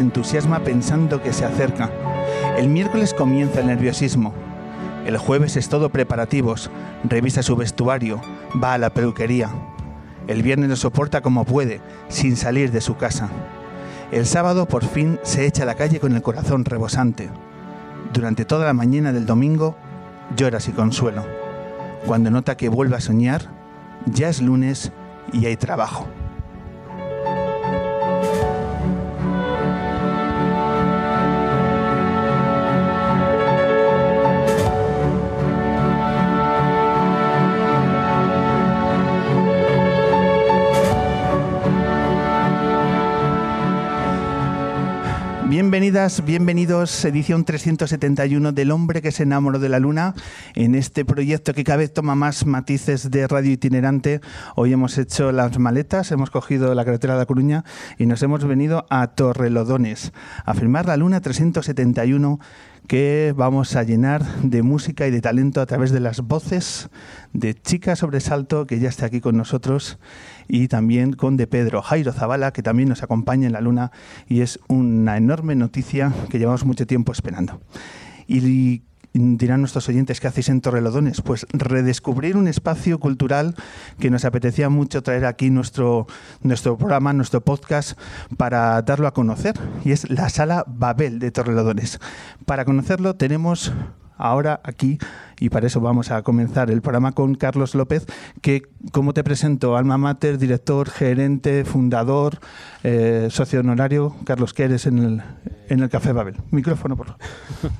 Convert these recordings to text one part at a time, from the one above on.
Entusiasma pensando que se acerca. El miércoles comienza el nerviosismo. El jueves es todo preparativos, revisa su vestuario, va a la peluquería. El viernes lo soporta como puede, sin salir de su casa. El sábado por fin se echa a la calle con el corazón rebosante. Durante toda la mañana del domingo llora sin consuelo. Cuando nota que vuelve a soñar, ya es lunes y hay trabajo. Bienvenidas, bienvenidos, edición 371 del hombre que se enamoró de la luna, en este proyecto que cada vez toma más matices de radio itinerante. Hoy hemos hecho las maletas, hemos cogido la carretera de La Coruña y nos hemos venido a Torrelodones a filmar la luna 371 que vamos a llenar de música y de talento a través de las voces de Chica Sobresalto, que ya está aquí con nosotros, y también con de Pedro Jairo Zavala, que también nos acompaña en la luna, y es una enorme noticia que llevamos mucho tiempo esperando. Y dirán nuestros oyentes, ¿qué hacéis en Torrelodones? Pues redescubrir un espacio cultural que nos apetecía mucho traer aquí nuestro, nuestro programa, nuestro podcast, para darlo a conocer. Y es la Sala Babel de Torrelodones. Para conocerlo tenemos ahora aquí y para eso vamos a comenzar el programa con Carlos López, que como te presento, alma mater, director, gerente, fundador, eh, socio honorario. Carlos, ¿qué eres en el, en el Café Babel? Micrófono, por favor.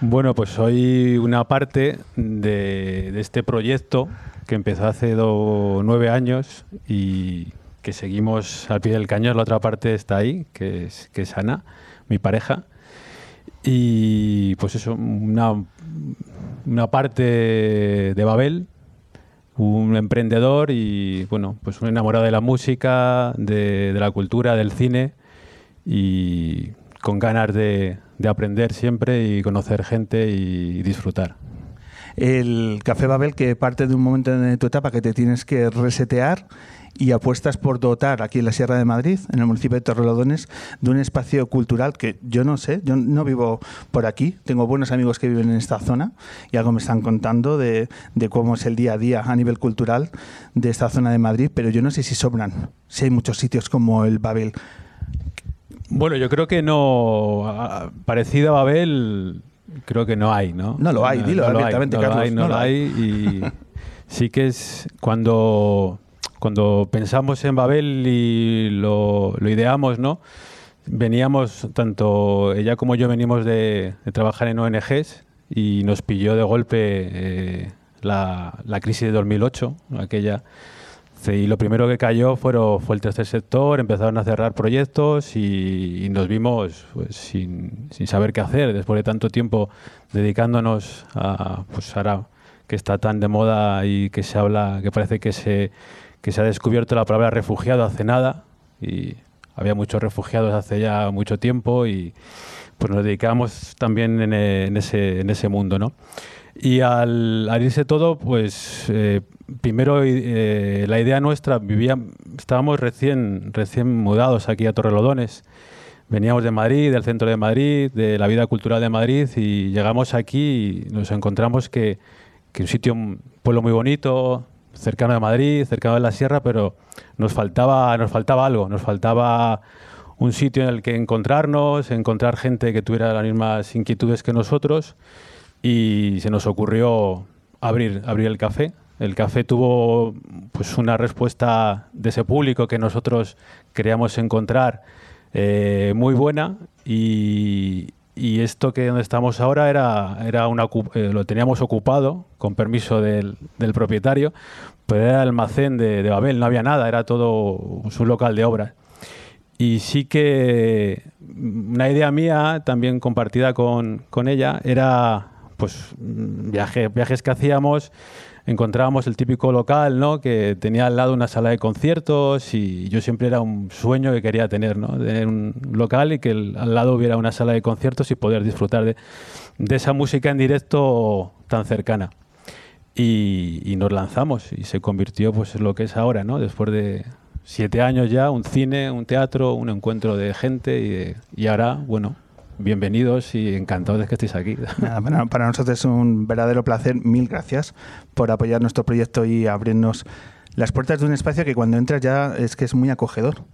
Bueno, pues soy una parte de, este proyecto que empezó hace nueve años y que seguimos al pie del cañón. La otra parte está ahí, que es, que es Ana, mi pareja. Y pues eso, una, una parte de Babel, un emprendedor y bueno, pues un enamorado de la música, de, la cultura, del cine y con ganas de, de aprender siempre y conocer gente y disfrutar. El Café Babel que parte de un momento de tu etapa que te tienes que resetear y apuestas por dotar aquí en la Sierra de Madrid, en el municipio de Torrelodones, de un espacio cultural que yo no sé, yo no vivo por aquí, tengo buenos amigos que viven en esta zona y algo me están contando de, de cómo es el día a día a nivel cultural de esta zona de Madrid, pero yo no sé si sobran, si hay muchos sitios como el Babel. Bueno, yo creo que no. Parecido a Babel, creo que no hay, ¿no? No lo hay, dilo abiertamente, no Carlos. Lo hay, no, lo hay. Y sí que es cuando, cuando pensamos en Babel y lo, ideamos, ¿no? Veníamos, tanto ella como yo venimos de, trabajar en ONGs y nos pilló de golpe eh, la, la crisis de 2008, aquella y lo primero que cayó fueron, fue el tercer sector, empezaron a cerrar proyectos y, nos vimos pues, sin, sin, saber qué hacer después de tanto tiempo dedicándonos a, pues ahora que está tan de moda y que se habla, que parece que se, que se ha descubierto la palabra refugiado hace nada y había muchos refugiados hace ya mucho tiempo y pues nos dedicamos también en, en ese, en ese mundo, ¿no? Y al, irse todo, pues eh, primero eh, la idea nuestra, vivía, estábamos recién, recién mudados aquí a Torrelodones. Veníamos de Madrid, del centro de Madrid, de la vida cultural de Madrid y llegamos aquí y nos encontramos que, que un sitio, un pueblo muy bonito, cercano de Madrid, cercano de la sierra, pero nos faltaba, nos faltaba algo, nos faltaba un sitio en el que encontrarnos, encontrar gente que tuviera las mismas inquietudes que nosotros y se nos ocurrió abrir, abrir el café. El café tuvo pues una respuesta de ese público que nosotros queríamos encontrar eh, muy buena y, y esto que donde estamos ahora era, era una, eh, lo teníamos ocupado con permiso del, del, propietario, pero era el almacén de, de, Babel, no había nada, era todo un local de obras. Y sí que una idea mía, también compartida con, con ella, era pues viaje, viajes que hacíamos encontrábamos el típico local, ¿no? Que tenía al lado una sala de conciertos y yo siempre era un sueño que quería tener, ¿no? Tener un local y que el, al lado hubiera una sala de conciertos y poder disfrutar de, de esa música en directo tan cercana. Y, y, nos lanzamos y se convirtió pues en lo que es ahora, ¿no? Después de siete años ya, un cine, un teatro, un encuentro de gente y, y ahora, bueno, bienvenidos y encantados de que estéis aquí. Para, nosotros es un verdadero placer. Mil gracias por apoyar nuestro proyecto y abrirnos las puertas de un espacio que cuando entras ya es que es muy acogedor.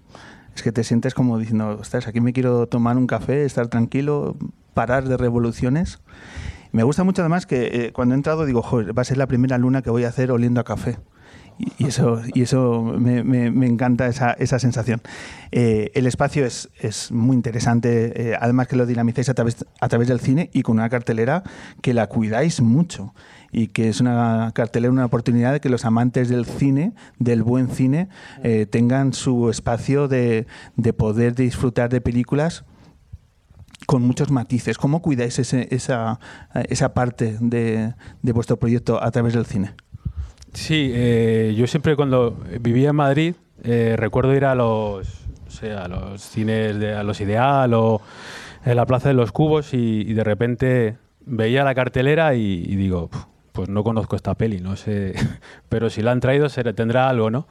Es que te sientes como diciendo, ostras, aquí me quiero tomar un café, estar tranquilo, parar de revoluciones. Me gusta mucho además que eh, cuando he entrado digo, joder, va a ser la primera luna que voy a hacer oliendo a café. Y eso, y eso me, me, encanta esa, esa sensación. Eh, el espacio es, es muy interesante, eh, además que lo dinamizáis a través, a través del cine y con una cartelera que la cuidáis mucho y que es una cartelera, una oportunidad de que los amantes del cine, del buen cine, eh, tengan su espacio de, de poder disfrutar de películas con muchos matices. ¿Cómo cuidáis ese, esa, esa parte de, de vuestro proyecto a través del cine? Sí, eh, yo siempre cuando vivía en Madrid eh, recuerdo ir a los, sea, a los cines, de, a los Ideal o en la Plaza de los Cubos y, de repente veía la cartelera y, digo, pues no conozco esta peli, no sé, pero si la han traído se tendrá algo, ¿no?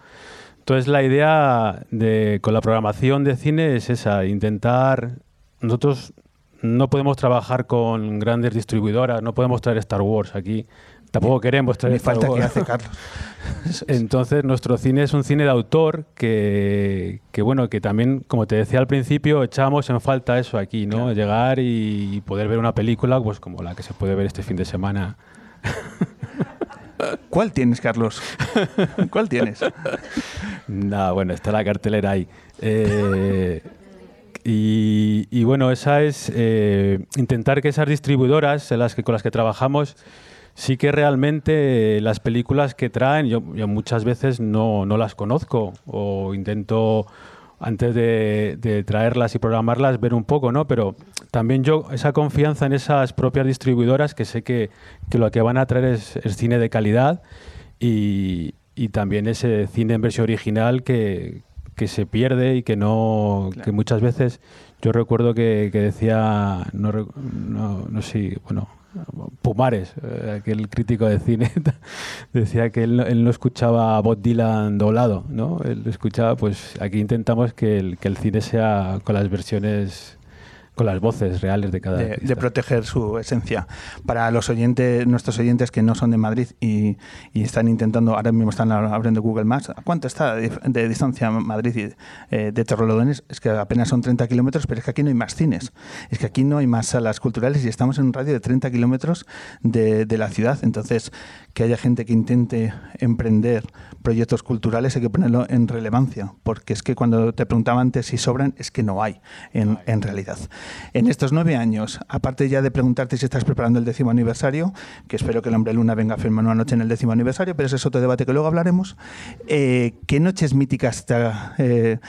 Entonces la idea de, con la programación de cine es esa, intentar, nosotros no podemos trabajar con grandes distribuidoras, no podemos traer Star Wars aquí, Tampoco queremos traer Ni falta que hace Carlos. Entonces, nuestro cine es un cine de autor que, que, bueno, que también, como te decía al principio, echamos en falta eso aquí, ¿no? Claro. Llegar y poder ver una película pues como la que se puede ver este fin de semana. ¿Cuál tienes, Carlos? ¿Cuál tienes? Nada, bueno, está la cartelera ahí. Eh, y, y, bueno, esa es eh, intentar que esas distribuidoras en las que, con las que trabajamos sí que realmente las películas que traen, yo, yo muchas veces no, no, las conozco o intento antes de, de, traerlas y programarlas ver un poco, ¿no? Pero también yo esa confianza en esas propias distribuidoras que sé que, que lo que van a traer es, es cine de calidad y, y, también ese cine en versión original que, que se pierde y que no claro. que muchas veces yo recuerdo que, que decía no, no, no sé bueno Pumares, eh, aquel crítico de cine, decía que él, él, no escuchaba a Bob Dylan doblado, ¿no? Él escuchaba, pues aquí intentamos que el, que el cine sea con las versiones con las voces reales de cada de, de, proteger su esencia. Para los oyentes nuestros oyentes que no son de Madrid y, y están intentando ahora mismo están abriendo Google Maps ¿a cuánto está de, de distancia Madrid y, eh, de Torrelodones? es que apenas son 30 kilómetros pero es que aquí no hay más cines. Es que aquí no hay más salas culturales y estamos en un radio de 30 kilómetros de, de la ciudad. Entonces que haya gente que intente emprender proyectos culturales hay que ponerlo en relevancia porque es que cuando te preguntaba antes si sobran es que no hay en, en realidad en estos nueve años, aparte ya de preguntarte si estás preparando el décimo aniversario, que espero que el hombre luna venga a firmar una noche en el décimo aniversario, pero ese es otro debate que luego hablaremos, eh, ¿qué noches míticas te, eh,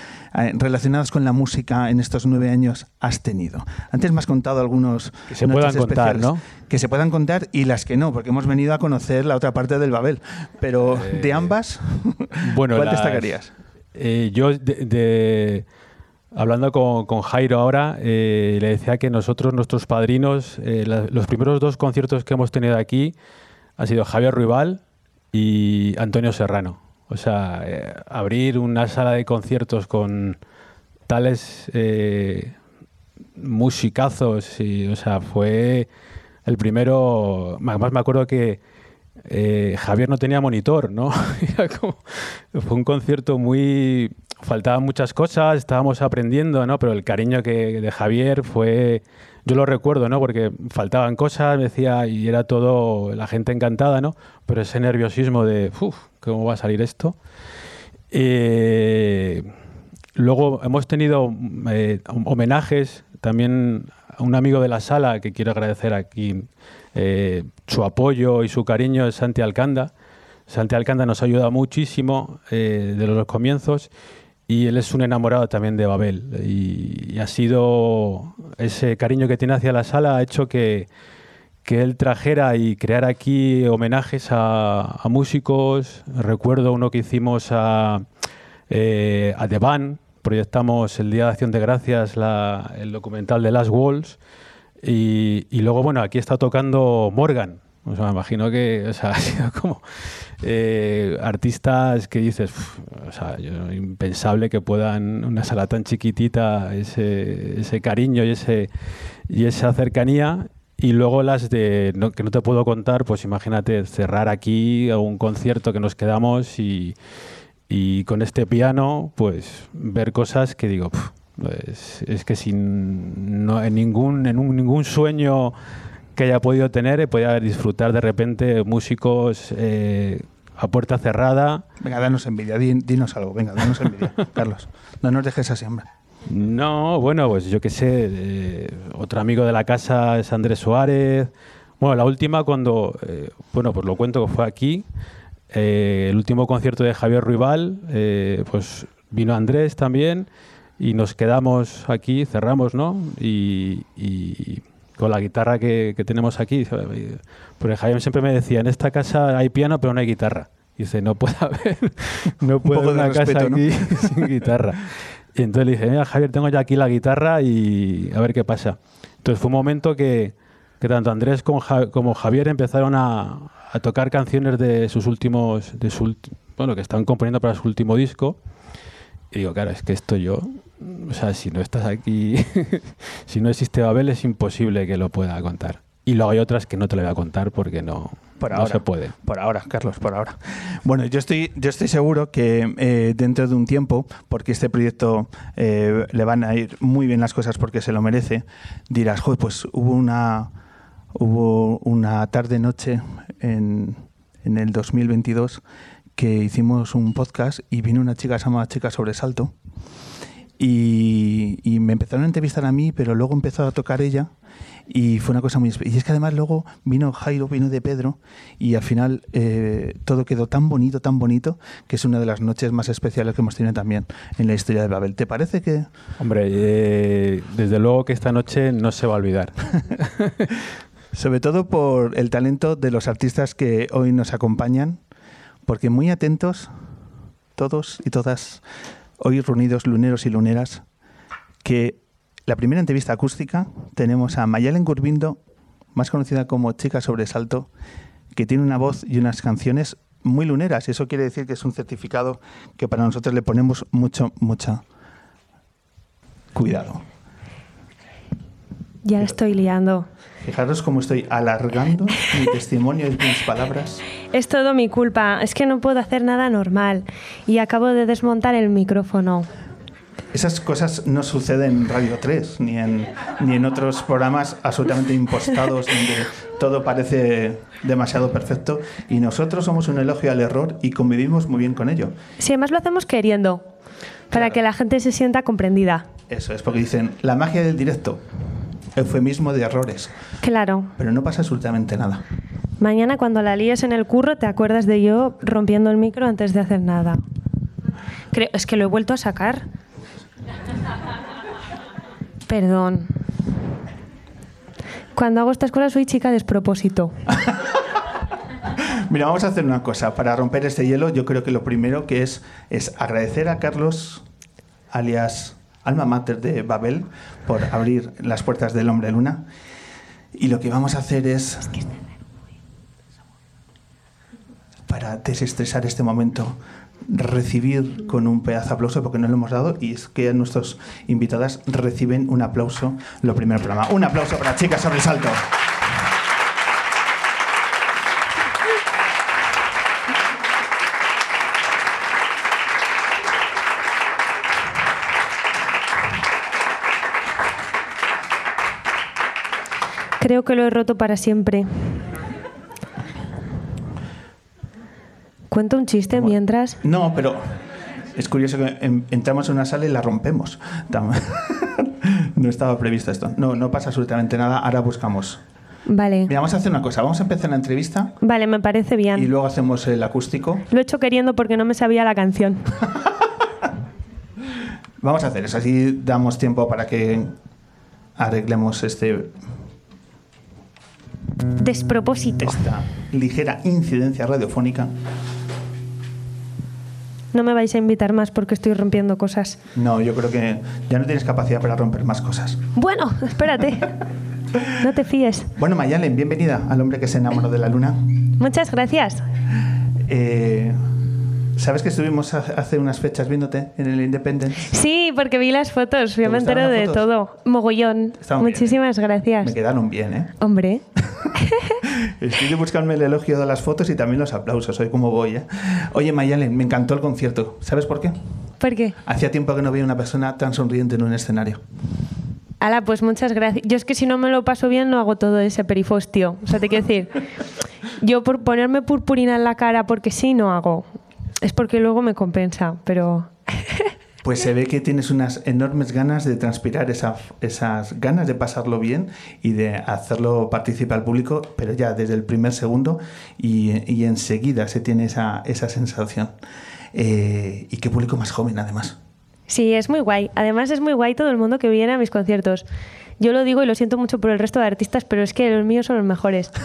relacionadas con la música en estos nueve años has tenido? Antes me has contado algunos que se puedan contar, ¿no? Que se puedan contar y las que no, porque hemos venido a conocer la otra parte del Babel. Pero eh, de ambas, bueno, ¿cuál las, destacarías? Eh, yo de, de Hablando con, con Jairo ahora, eh, le decía que nosotros, nuestros padrinos, eh, los primeros dos conciertos que hemos tenido aquí han sido Javier Ruibal y Antonio Serrano. O sea, eh, abrir una sala de conciertos con tales musicazos, y, o sea, fue el primero. Además, me acuerdo que eh, Javier no tenía monitor, ¿no? fue un concierto muy... Faltaban muchas cosas, estábamos aprendiendo, ¿no? Pero el cariño que de Javier fue... Yo lo recuerdo, ¿no? Porque faltaban cosas, me decía, y era todo, la gente encantada, ¿no? Pero ese nerviosismo de, uff, ¿cómo va a salir esto? Eh, luego hemos tenido eh, homenajes también a un amigo de la sala que quiero agradecer aquí eh, su apoyo y su cariño es Santi Alcanda. Santi Alcanda nos ha muchísimo eh, de los comienzos y él es un enamorado también de Babel y, ha sido ese cariño que tiene hacia la sala ha hecho que, que él trajera y creara aquí homenajes a, músicos. Recuerdo uno que hicimos a, eh, The Band, proyectamos el Día de Acción de Gracias, el documental de Last Walls y, luego, bueno, aquí está tocando Morgan. O sea, me imagino que o sea, ha sido como eh, artistas que dices, o sea, impensable que puedan una sala tan chiquitita, ese, ese cariño y, ese, y esa cercanía. Y luego las de que no te puedo contar, pues imagínate cerrar aquí un concierto que nos quedamos y, y con este piano, pues ver cosas que digo, pues es que sin no, en ningún en un, ningún sueño que haya podido tener he podido disfrutar de repente músicos eh, a puerta cerrada. Venga, danos envidia, dinos algo, venga, danos envidia, Carlos. No nos dejes así, hombre. No, bueno, pues yo qué sé, eh, otro amigo de la casa es Andrés Suárez. Bueno, la última cuando, eh, bueno, pues lo cuento que fue aquí, el último concierto de Javier Ruibal, pues vino Andrés también y nos quedamos aquí, cerramos, ¿no? Y, con la guitarra que, tenemos aquí, porque Javier siempre me decía, en esta casa hay piano pero no hay guitarra. Y dice, no puede haber, no puede haber una casa aquí sin guitarra. Y entonces le dije, mira Javier, tengo ya aquí la guitarra y a ver qué pasa. Entonces fue un momento que, que tanto Andrés como, como Javier empezaron a, a, tocar canciones de sus últimos, de su, bueno, que están componiendo para su último disco. Y digo, claro, es que esto yo o sea, si no estás aquí, si no existe Babel, es imposible que lo pueda contar. Y luego hay otras que no te lo voy a contar porque no, por ahora, se puede. Por ahora, Carlos, por ahora. Bueno, yo estoy, yo estoy seguro que eh, dentro de un tiempo, porque este proyecto eh, le van a ir muy bien las cosas porque se lo merece, dirás, joder, pues hubo una, hubo una tarde-noche en, en el 2022 que hicimos un podcast y vino una chica, se llama Chica Sobresalto, y, me empezaron a entrevistar a mí, pero luego empezó a tocar ella y fue una cosa muy y es que además luego vino Jairo vino de Pedro y al final eh, todo quedó tan bonito tan bonito que es una de las noches más especiales que hemos tenido también en la historia de Babel. ¿te parece que hombre eh, desde luego que esta noche no se va a olvidar. Sobre todo por el talento de los artistas que hoy nos acompañan porque muy atentos todos y todas hoy reunidos luneros y luneras, que la primera entrevista acústica tenemos a Mayalen Gurbindo, más conocida como Chica Sobresalto, que tiene una voz y unas canciones muy luneras. Eso quiere decir que es un certificado que para nosotros le ponemos mucho, mucha cuidado. Ya estoy liando. Fijaros cómo estoy alargando mi testimonio y mis palabras. Es todo mi culpa. Es que no puedo hacer nada normal. Y acabo de desmontar el micrófono. Esas cosas no suceden en Radio 3 ni en, ni en otros programas absolutamente impostados donde todo parece demasiado perfecto y nosotros somos un elogio al error y convivimos muy bien con ello. Si además lo hacemos queriendo, para que la gente se sienta comprendida. Eso es, porque dicen, la magia del directo eufemismo de errores. Claro. Pero no pasa absolutamente nada. Mañana cuando la líes en el curro te acuerdas de yo rompiendo el micro antes de hacer nada. Creo, es que lo he vuelto a sacar. Perdón. Cuando hago estas cosas soy chica despropósito. Mira, vamos a hacer una cosa. Para romper este hielo, yo creo que lo primero que es es agradecer a Carlos, alias alma mater de Babel, por abrir las puertas del hombre luna. Y lo que vamos a hacer es, para desestresar este momento, recibir con un pedazo de aplauso, porque no lo hemos dado, y es que nuestros invitadas reciben un aplauso lo primero programa. Un aplauso para Chicas Sobresalto. Creo que lo he roto para siempre. ¿Cuento un chiste mientras? No, pero es curioso que en- entramos en una sala y la rompemos. No estaba previsto esto. No, no pasa absolutamente nada. Ahora buscamos. Vale. Mira, vamos a hacer una cosa. Vamos a empezar la entrevista Vale, me parece y bien. luego hacemos el acústico. Lo he hecho queriendo porque no me sabía la canción. Vamos a hacer eso. Así damos tiempo para que arreglemos este, Despropósito. esta ligera incidencia radiofónica. No me vais a invitar más porque estoy rompiendo cosas. No, yo creo que ya no tienes capacidad para romper más cosas. Bueno, espérate. No te fíes. Bueno, Mayalen, bienvenida al hombre que se enamoró de la luna. Muchas gracias. Eh, ¿Sabes que estuvimos hace unas fechas viéndote en el Independence? Sí, porque vi las fotos. Yo me entero de fotos? todo. Mogollón. Estaban bien, Muchísimas gracias. Me quedaron bien, ¿eh? Hombre. Estoy de buscarme el elogio de las fotos y también los aplausos. Hoy como voy, ¿eh? Oye, Mayalen, me encantó el concierto. ¿Sabes por qué? ¿Por qué? Hacía tiempo que no veía una persona tan sonriente en un escenario. Ala, pues muchas gracias. Yo es que si no me lo paso bien no hago todo ese perifostio. O sea, te quiero decir, yo por ponerme purpurina en la cara porque sí no hago. Es porque luego me compensa, pero Pues se ve que tienes unas enormes ganas de transpirar esa- esas ganas de pasarlo bien y de hacerlo participar al público, pero ya desde el primer segundo y, y enseguida se tiene esa, esa sensación. Eh, y qué público más joven, además. sí, es muy guay. Además es muy guay todo el mundo que viene a mis conciertos. Yo lo digo y lo siento mucho por el resto de artistas, pero es que los míos son los mejores.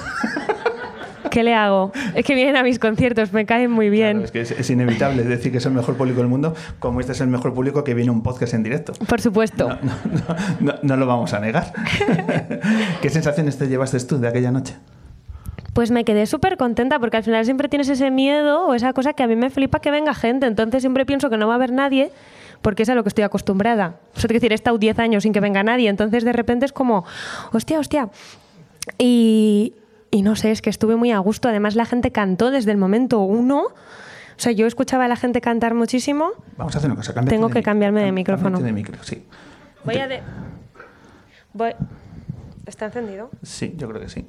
¿Qué le hago? Es que vienen a mis conciertos, me caen muy bien. Claro, es que es, es inevitable decir que es el mejor público del mundo, como este es el mejor público que viene a un podcast en directo. Por supuesto. No, no, no, no- no lo vamos a negar. ¿Qué sensaciones te llevaste tú de aquella noche? Pues me quedé súper contenta porque al final siempre tienes ese miedo o esa cosa que a mí me flipa que venga gente. Entonces siempre pienso que no va a haber nadie porque es a lo que estoy acostumbrada. O sea, te decir, he estado 10 años sin que venga nadie. Entonces de repente es como, hostia, hostia. Y, y no sé, es que estuve muy a gusto. Además la gente cantó desde el momento uno. O sea, yo escuchaba a la gente cantar muchísimo. Vamos a hacer una cosa. Tengo de que cambiarme de micrófono. de micro, sí. Voy a de... Voy... ¿Está encendido? Sí, yo creo que sí.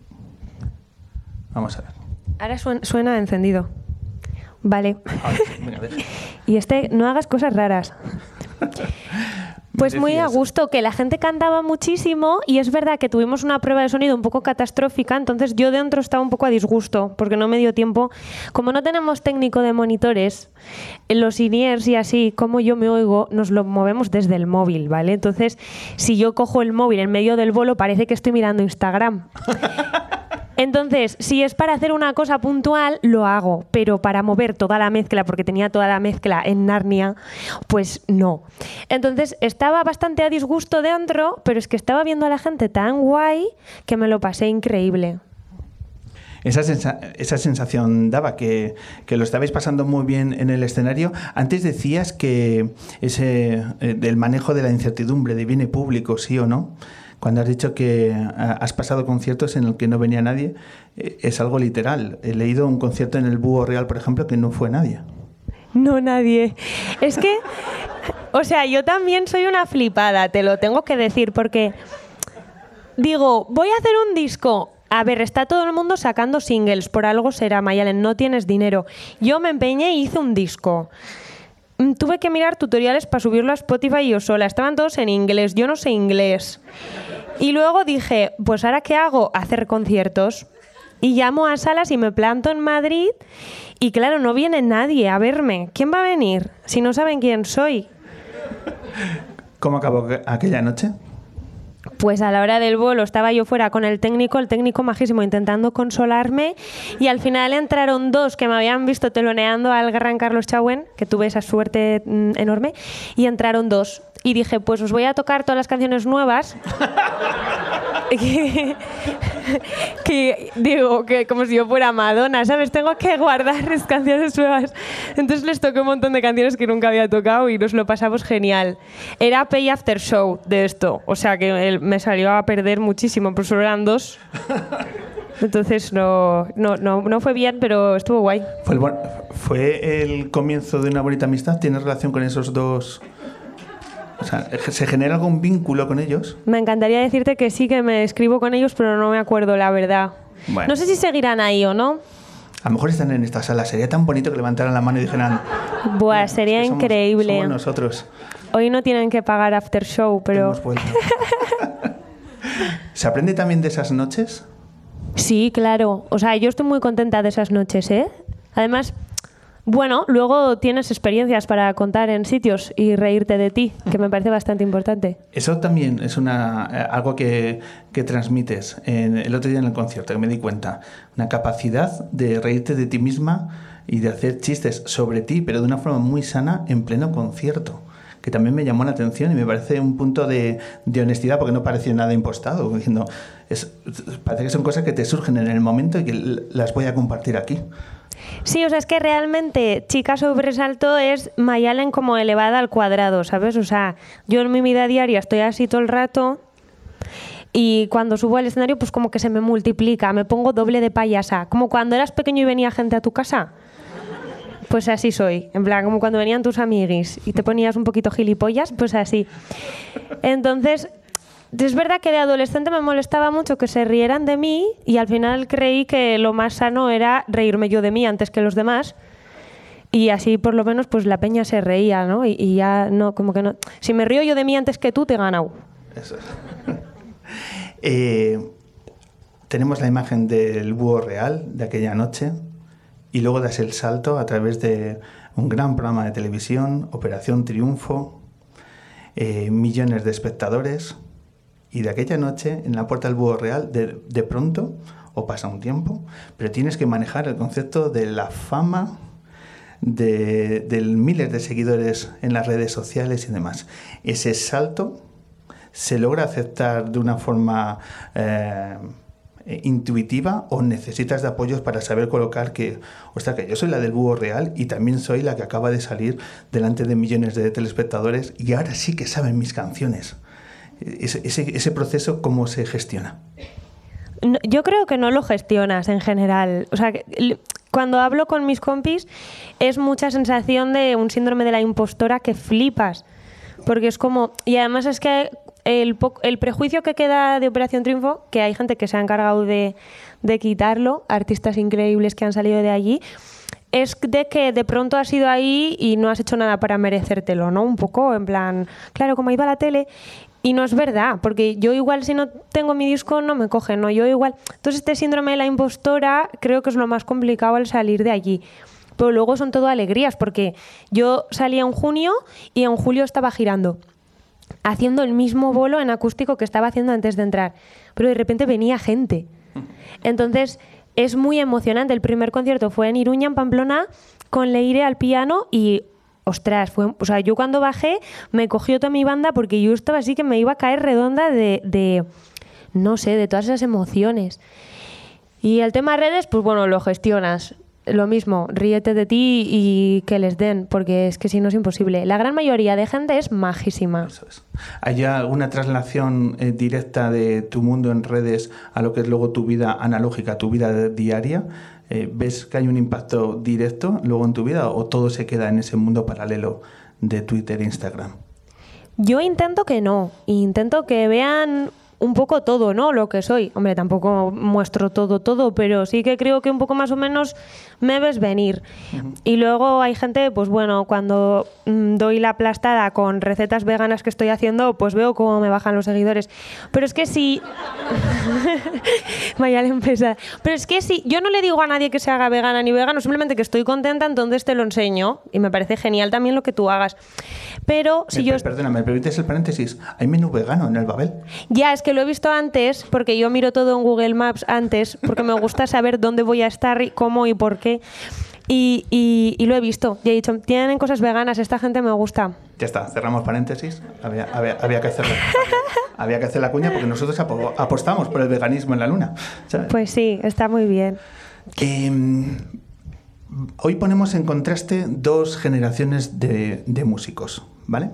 Vamos a ver. Ahora suen- suena encendido. Vale. Sí, venga, ver. Y este, no hagas cosas raras. Pues muy a gusto, que la gente cantaba muchísimo y es verdad que tuvimos una prueba de sonido un poco catastrófica, entonces yo dentro estaba un poco a disgusto porque no me dio tiempo. Como no tenemos técnico de monitores, en los INIERS y así, como yo me oigo, nos lo movemos desde el móvil, ¿vale? Entonces, si yo cojo el móvil en medio del bolo, parece que estoy mirando Instagram. Entonces, si es para hacer una cosa puntual, lo hago, pero para mover toda la mezcla, porque tenía toda la mezcla en Narnia, pues no. Entonces, estaba bastante a disgusto dentro, pero es que estaba viendo a la gente tan guay que me lo pasé increíble. Esa, sensa- esa sensación daba que, lo estabais pasando muy bien en el escenario. Antes decías que ese eh, manejo de la incertidumbre de viene público, sí o no. Cuando has dicho que ah, has pasado conciertos en el que no venía nadie, eh, es algo literal. He leído un concierto en el Búho Real, por ejemplo, que no fue nadie. No, nadie. Es que, o sea, yo también soy una flipada, te lo tengo que decir, porque digo, voy a hacer un disco. A ver, está todo el mundo sacando singles, por algo será, Mayalen, no tienes dinero. Yo me empeñé y hice un disco. Mm, Tuve que mirar tutoriales para subirlo a Spotify yo sola. Estaban todos en inglés, yo no sé inglés. Y luego dije, pues ahora qué hago? Hacer conciertos. Y llamo a salas y me planto en Madrid y claro, no viene nadie a verme. ¿Quién va a venir si no saben quién soy? ¿Cómo acabó aqu- aquella noche? Pues a la hora del vuelo estaba yo fuera con el técnico, el técnico majísimo intentando consolarme y al final entraron dos que me habían visto teloneando al gran Carlos Chauen, que tuve esa suerte mm, enorme, y entraron dos. Y dije, pues os voy a tocar todas las canciones nuevas. que, digo, que como si yo fuera Madonna, ¿sabes? Tengo que guardar las canciones nuevas. Entonces les toqué un montón de canciones que nunca había tocado y nos lo pasamos genial. Era Pay After Show de esto, o sea que el- me salió a perder muchísimo, pero solo eran dos. Entonces no, no, no, no fue bien, pero estuvo guay. ¿Fue el, ¿Fue el comienzo de una bonita amistad? ¿Tienes relación con esos dos O sea, ¿se genera algún vínculo con ellos? Me encantaría decirte que sí que me escribo con ellos, pero no me acuerdo, la verdad. Bueno. No sé si seguirán ahí o no. A lo mejor están en esta sala. Sería tan bonito que levantaran la mano y dijeran... Buah, sería "Que somos- increíble. somos nosotros. Hoy no tienen que pagar after show, pero Hemos vuelto. ¿Se aprende también de esas noches? sí, claro. O sea, yo estoy muy contenta de esas noches, ¿eh? Además, bueno, luego tienes experiencias para contar en sitios y reírte de ti, que me parece bastante importante. Eso también es una, eh, algo que, que transmites. En, el otro día en el concierto, que me di cuenta. Una capacidad de reírte de ti misma y de hacer chistes sobre ti, pero de una forma muy sana en pleno concierto. Que también me llamó la atención y me parece un punto de, de honestidad, porque no parecía nada impostado. Diciendo, es, parece que son cosas que te surgen en el momento y que las voy a compartir aquí. Sí, o sea, es que realmente Chica Sobresalto es Mayalen como elevada al cuadrado, ¿sabes? O sea, yo en mi vida diaria estoy así todo el rato y cuando subo al escenario pues como que se me multiplica, me pongo doble de payasa, como cuando eras pequeño y venía gente a tu casa. Pues así soy, en plan, como cuando venían tus amiguis y te ponías un poquito gilipollas, pues así. Entonces, es verdad que de adolescente me molestaba mucho que se rieran de mí y al final creí que lo más sano era reírme yo de mí antes que los demás. Y así por lo menos pues la peña se reía, ¿no? Y, ya no, como que no. Si me río yo de mí antes que tú, te he ganado. Eso es. Eh, tenemos la imagen del búho real de aquella noche y luego das el salto a través de un gran programa de televisión, Operación Triunfo, eh, millones de espectadores y de aquella noche en la puerta del búho real de, de pronto o pasa un tiempo, pero tienes que manejar el concepto de la fama, de, de miles de seguidores en las redes sociales y demás. Ese salto se logra aceptar de una forma eh, eh, intuitiva o necesitas de apoyos para saber colocar que, ostras, que yo soy la del búho real y también soy la que acaba de salir delante de millones de telespectadores y ahora sí que saben mis canciones. Ese, ese, proceso, ¿cómo se gestiona? Yo creo que no lo gestionas en general. O sea, cuando hablo con mis compis es mucha sensación de un síndrome de la impostora que flipas. Porque es como... Y además es que el, el prejuicio que queda de Operación Triunfo, que hay gente que se ha encargado de, quitarlo, artistas increíbles que han salido de allí, es de que de pronto has ido ahí y no has hecho nada para merecértelo, ¿no? Un poco, en plan, claro, como iba a la tele. Y no es verdad, porque yo igual si no tengo mi disco no me cogen, ¿no? Yo igual... Entonces este síndrome de la impostora creo que es lo más complicado al salir de allí. Pero luego son todo alegrías, porque yo salí en junio y en julio estaba girando haciendo el mismo bolo en acústico que estaba haciendo antes de entrar. Pero de repente venía gente. Entonces es muy emocionante. El primer concierto fue en Iruña, en Pamplona, con Leire al piano y. Ostras, fue, o sea, yo cuando bajé me cogió toda mi banda porque yo estaba así que me iba a caer redonda de, de no sé, de todas esas emociones. Y el tema redes, pues bueno, lo gestionas. Lo mismo, ríete de ti y que les den, porque es que si no es imposible. La gran mayoría de gente es majísima. Eso es. ¿Hay alguna traslación eh, directa de tu mundo en redes a lo que es luego tu vida analógica, tu vida diaria? Eh, ¿Ves que hay un impacto directo luego en tu vida o todo se queda en ese mundo paralelo de Twitter e Instagram? Yo intento que no, intento que vean un poco todo, ¿no? Lo que soy. Hombre, tampoco muestro todo, todo, pero sí que creo que un poco más o menos me ves venir. Y luego hay gente, pues bueno, cuando mm, doy la aplastada con recetas veganas que estoy haciendo, pues veo cómo me bajan los seguidores. Pero es que si... Vaya empresa. Pero es que si yo no le digo a nadie que se haga vegana ni vegano, simplemente que estoy contenta, entonces te lo enseño. Y me parece genial también lo que tú hagas. Pero si Me- yo... per- Perdona, ¿me permites el paréntesis? ¿Hay menú vegano en el Babel? Ya, es que lo he visto antes, porque yo miro todo en Google Maps antes, porque me gusta saber dónde voy a estar, y cómo y por qué. Y, y- y lo he visto. Y he dicho, tienen cosas veganas, esta gente me gusta. Ya está, cerramos paréntesis. Había, había- había que hacerlo. había que hacer la cuña porque nosotros apo- apostamos por el veganismo en la luna. ¿sabes? Pues sí, está muy bien. Eh, hoy ponemos en contraste dos generaciones de, de músicos, ¿vale?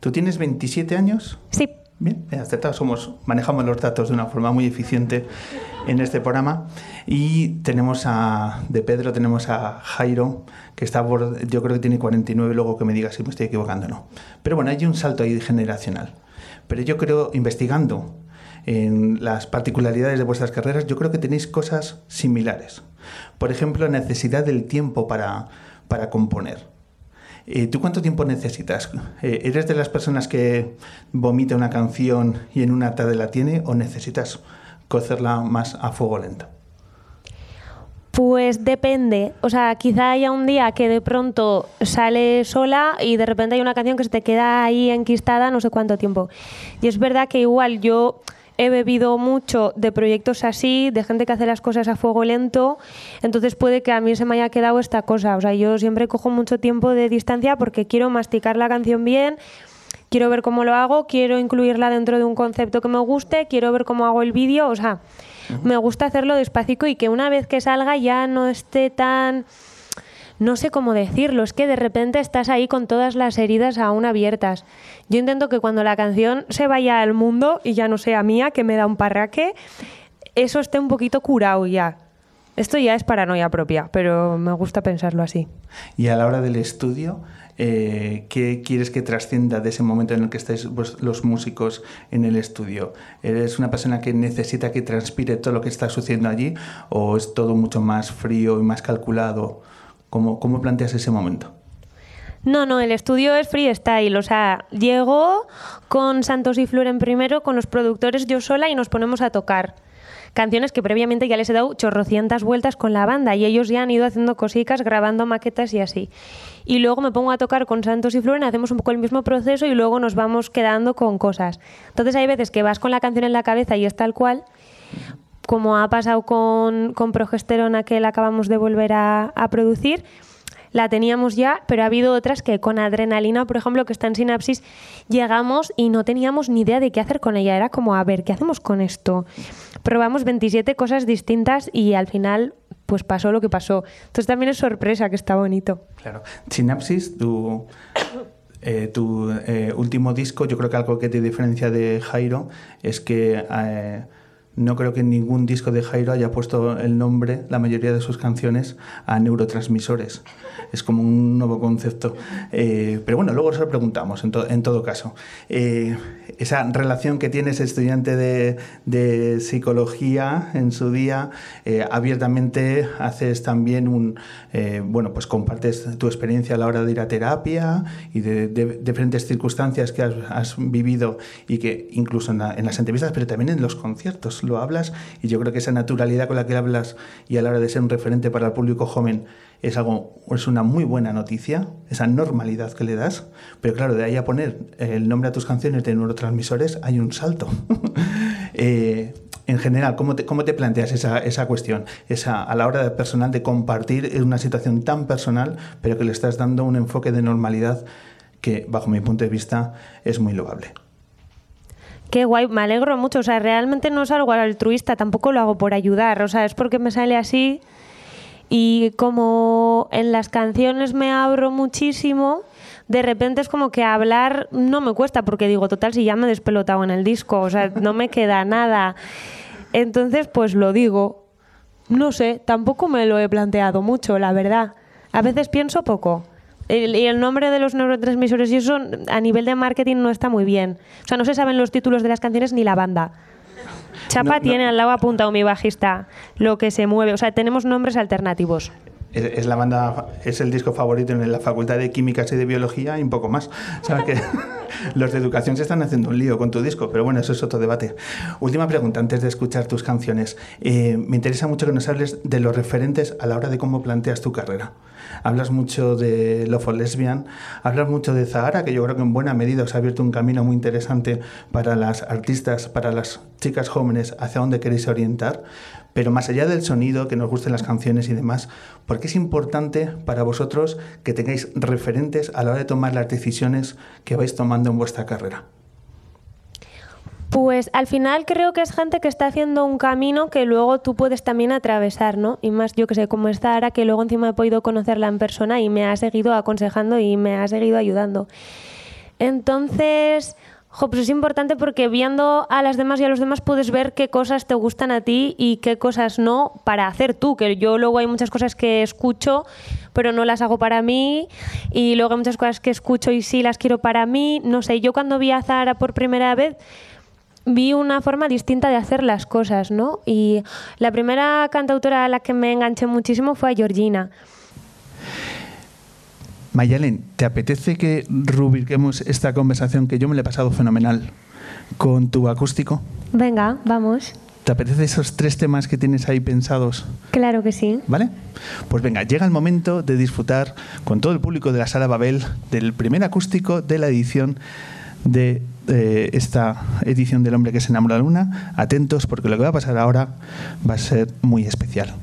Tú tienes 27 años. Sí, Bien, acertado. Somos, manejamos los datos de una forma muy eficiente. en este programa. Y tenemos a, de Pedro, tenemos a Jairo, que está por, yo creo que tiene 49, luego que me diga si me estoy equivocando o no. Pero bueno, hay un salto ahí generacional. Pero yo creo, investigando en las particularidades de vuestras carreras, yo creo que tenéis cosas similares. Por ejemplo, necesidad del tiempo para, para componer. Eh, ¿Tú cuánto tiempo necesitas? Eh, ¿Eres de las personas que vomita una canción y en una tarde la tiene o necesitas cocerla más a fuego lento? Pues depende. O sea, quizá haya un día que de pronto sale sola y de repente hay una canción que se te queda ahí enquistada no sé cuánto tiempo. Y es verdad que igual yo he bebido mucho de proyectos así, de gente que hace las cosas a fuego lento, entonces puede que a mí se me haya quedado esta cosa. O sea, yo siempre cojo mucho tiempo de distancia porque quiero masticar la canción bien, quiero ver cómo lo hago, quiero incluirla dentro de un concepto que me guste, quiero ver cómo hago el vídeo, o sea, me gusta hacerlo despacito y que una vez que salga ya no esté tan no sé cómo decirlo, es que de repente estás ahí con todas las heridas aún abiertas. Yo intento que cuando la canción se vaya al mundo y ya no sea mía, que me da un parraque, eso esté un poquito curado ya. Esto ya es paranoia propia, pero me gusta pensarlo así. Y a la hora del estudio, eh, ¿qué quieres que trascienda de ese momento en el que estáis los músicos en el estudio? ¿Eres una persona que necesita que transpire todo lo que está sucediendo allí o es todo mucho más frío y más calculado? ¿Cómo, planteas ese momento? No, no, el estudio es freestyle. O sea, llego con Santos y Flor en primero, con los productores yo sola y nos ponemos a tocar canciones que previamente ya les he dado chorrocientas vueltas con la banda y ellos ya han ido haciendo cositas, grabando maquetas y así. Y luego me pongo a tocar con Santos y Floren, hacemos un poco el mismo proceso y luego nos vamos quedando con cosas. Entonces hay veces que vas con la canción en la cabeza y es tal cual, como ha pasado con, con Progesterona que la acabamos de volver a, producir, la teníamos ya, pero ha habido otras que con adrenalina, por ejemplo, que está en sinapsis, llegamos y no teníamos ni idea de qué hacer con ella. Era como, a ver, ¿qué hacemos con esto? Probamos 27 cosas distintas y al final pues pasó lo que pasó. Entonces también es sorpresa que está bonito. Claro. Sinapsis, tu, eh, tu eh, último disco, yo creo que algo que te diferencia de Jairo es que... Eh, no creo que ningún disco de Jairo haya puesto el nombre, la mayoría de sus canciones, a neurotransmisores. Es como un nuevo concepto. Eh, pero bueno, luego se lo preguntamos, en, todo caso. Eh, esa relación que tienes estudiante de, de psicología en su día, eh, abiertamente haces también un, bueno, pues compartes tu experiencia a la hora de ir a terapia y de, diferentes circunstancias que has, has, vivido y que incluso en, en las entrevistas, pero también en los conciertos lo hablas y yo creo que esa naturalidad con la que hablas y a la hora de ser un referente para el público joven es algo es una muy buena noticia, esa normalidad que le das, pero claro, de ahí a poner el nombre a tus canciones de neurotransmisores hay un salto. eh, en general, ¿cómo te, cómo te planteas esa, esa cuestión? Esa, a la hora de personal de compartir una situación tan personal, pero que le estás dando un enfoque de normalidad que, bajo mi punto de vista, es muy loable. Qué guay, me alegro mucho. O sea, realmente no es algo altruista, tampoco lo hago por ayudar. O sea, es porque me sale así. Y como en las canciones me abro muchísimo, de repente es como que hablar no me cuesta, porque digo, total, si ya me he despelotado en el disco, o sea, no me queda nada. Entonces, pues lo digo. No sé, tampoco me lo he planteado mucho, la verdad. A veces pienso poco. Y el nombre de los neurotransmisores y eso a nivel de marketing no está muy bien. O sea, no se saben los títulos de las canciones ni la banda. Chapa no, no. tiene al lado apuntado mi bajista lo que se mueve. O sea, tenemos nombres alternativos. Es, es, la banda, es el disco favorito en la Facultad de Químicas y de Biología y un poco más. O sea que los de educación se están haciendo un lío con tu disco, pero bueno, eso es otro debate. Última pregunta antes de escuchar tus canciones. Eh, me interesa mucho que nos hables de los referentes a la hora de cómo planteas tu carrera. Hablas mucho de Love for Lesbian, hablas mucho de Zahara, que yo creo que en buena medida os ha abierto un camino muy interesante para las artistas, para las chicas jóvenes, hacia dónde queréis orientar. Pero más allá del sonido, que nos gusten las canciones y demás, ¿por qué es importante para vosotros que tengáis referentes a la hora de tomar las decisiones que vais tomando en vuestra carrera? Pues al final creo que es gente que está haciendo un camino que luego tú puedes también atravesar, ¿no? Y más, yo que sé, como esta Ara, que luego encima he podido conocerla en persona y me ha seguido aconsejando y me ha seguido ayudando. Entonces, Jo, pues es importante porque viendo a las demás y a los demás puedes ver qué cosas te gustan a ti y qué cosas no para hacer tú. Que yo luego hay muchas cosas que escucho pero no las hago para mí y luego hay muchas cosas que escucho y sí las quiero para mí. No sé, yo cuando vi a Zara por primera vez vi una forma distinta de hacer las cosas, ¿no? Y la primera cantautora a la que me enganché muchísimo fue a Georgina. Mayalen, ¿te apetece que rubriquemos esta conversación que yo me la he pasado fenomenal con tu acústico? Venga, vamos. ¿Te apetece esos tres temas que tienes ahí pensados? Claro que sí. ¿Vale? Pues venga, llega el momento de disfrutar con todo el público de la Sala Babel del primer acústico de la edición de eh, esta edición del hombre que se enamora de la luna. Atentos porque lo que va a pasar ahora va a ser muy especial.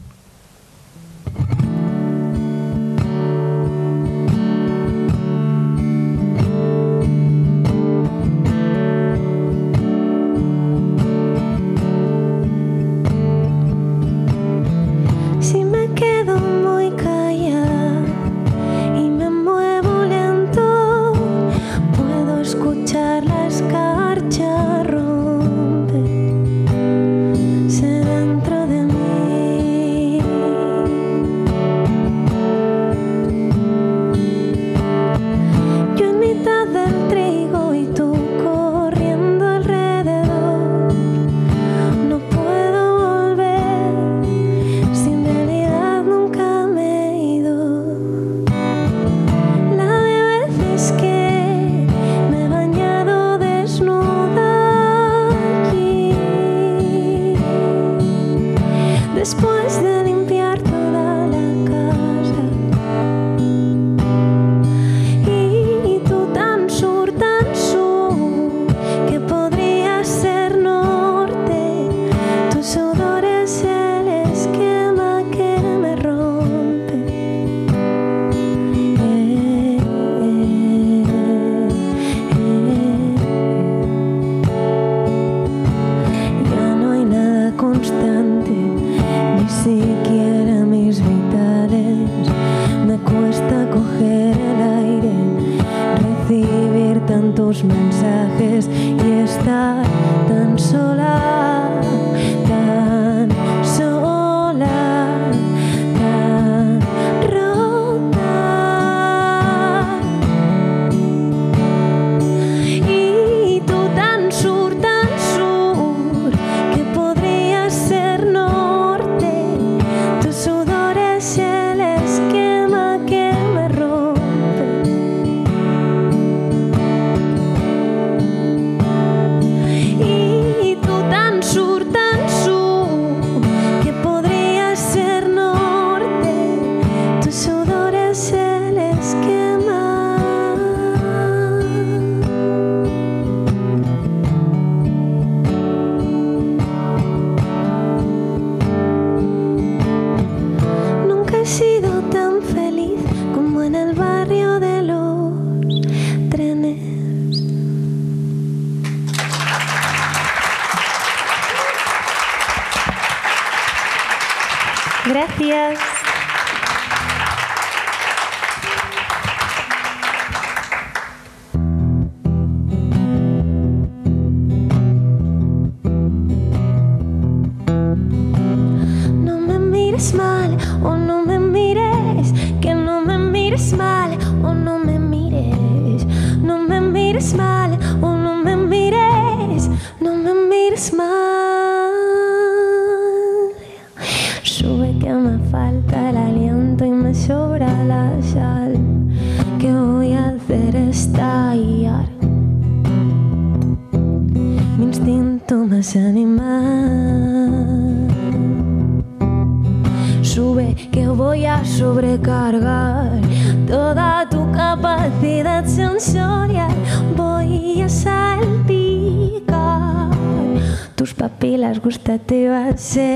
I say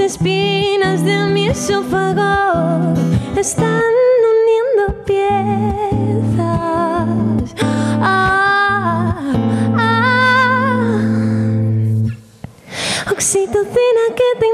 espinas de mi esófago están uniendo piezas. Ah, ah. Oxitocina que te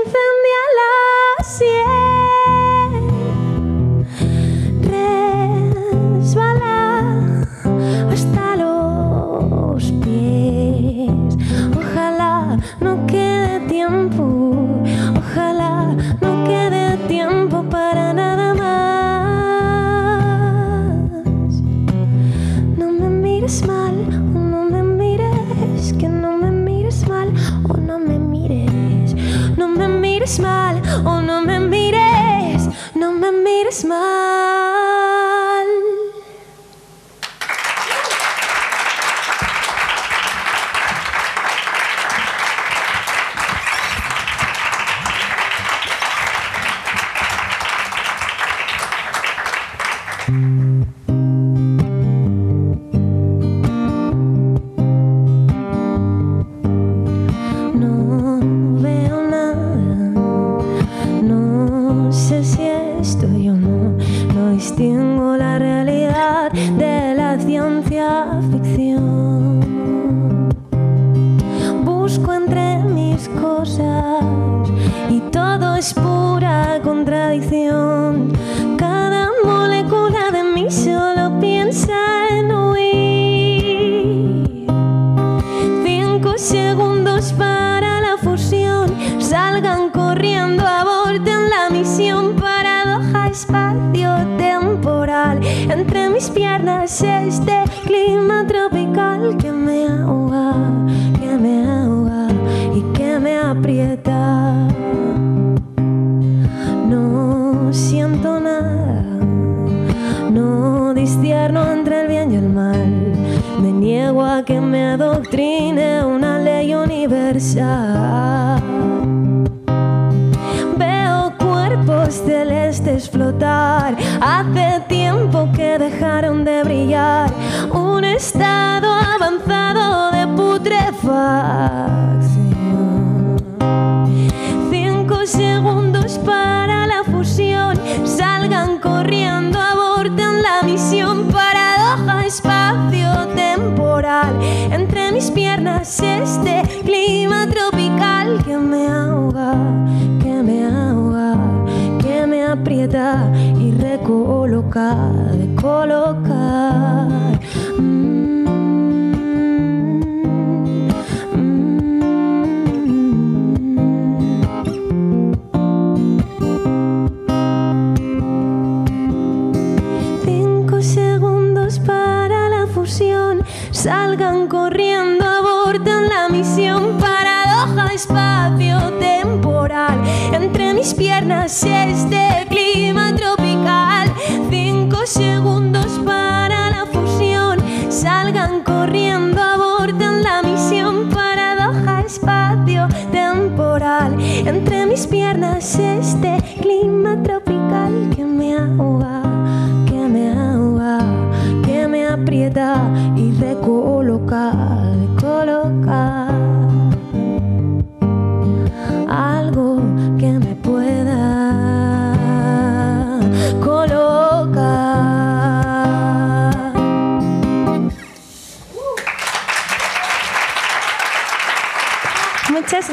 que me adoctrine una ley universal. Veo cuerpos celestes flotar. Hace tiempo que dejaron de brillar. Un estado avanzado de putrefacción. Cinco segundos para la fusión. Salgan corriendo, aborten la misión. Entre mis piernas este clima tropical que me ahoga, que me ahoga, que me aprieta y recoloca. Mm, mm. Abortan la misión. Paradoja espacio-temporal. Entre mis piernas este clima tropical. Cinco segundos para la fusión. Salgan corriendo, abortan la misión. Paradoja espacio-temporal. Entre mis piernas este clima tropical que me ahoga, que me ahoga, que me aprieta y recoloca,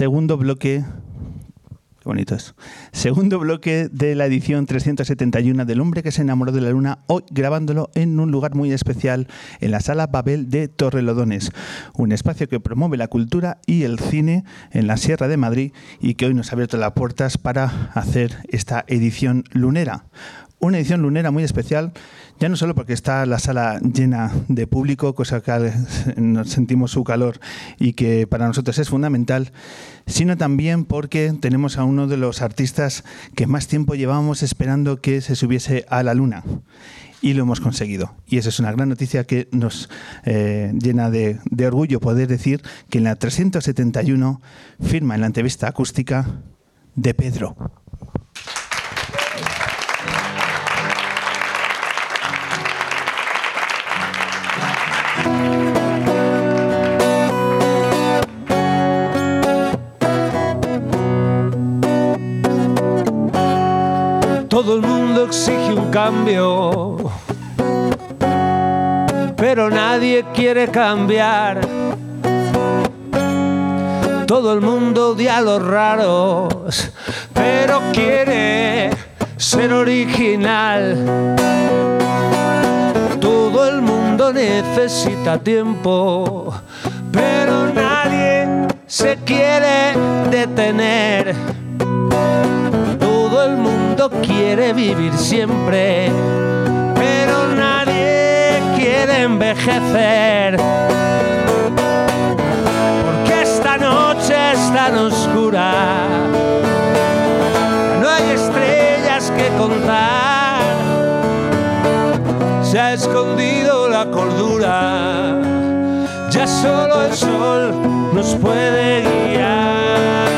Segundo bloque. Qué. Segundo bloque de la edición 371 del hombre que se enamoró de la luna, hoy grabándolo en un lugar muy especial, en la Sala Babel de Torrelodones, un espacio que promueve la cultura y el cine en la Sierra de Madrid y que hoy nos ha abierto las puertas para hacer esta edición lunera. Una edición lunera muy especial, ya no solo porque está la sala llena de público, cosa que nos sentimos su calor y que para nosotros es fundamental, sino también porque tenemos a uno de los artistas que más tiempo llevábamos esperando que se subiese a la luna. Y lo hemos conseguido. Y esa es una gran noticia que nos eh, llena de, de orgullo poder decir que en la 371 firma en la entrevista acústica de Pedro. Todo el mundo exige un cambio, pero nadie quiere cambiar. Todo el mundo odia a los raros, pero quiere ser original. Todo el mundo necesita tiempo, pero nadie se quiere detener. Quiere vivir siempre, pero nadie quiere envejecer. Porque esta noche es tan oscura, no hay estrellas que contar. Se ha escondido la cordura, ya solo el sol nos puede guiar.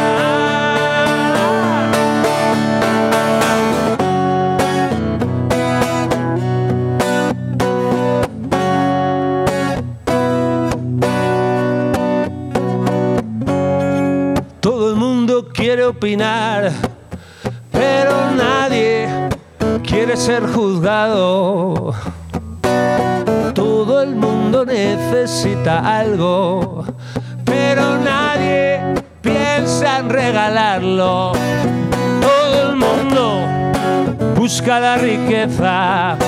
Quiere opinar, pero nadie quiere ser juzgado. Todo el mundo necesita algo, pero nadie piensa en regalarlo. Todo el mundo busca la riqueza,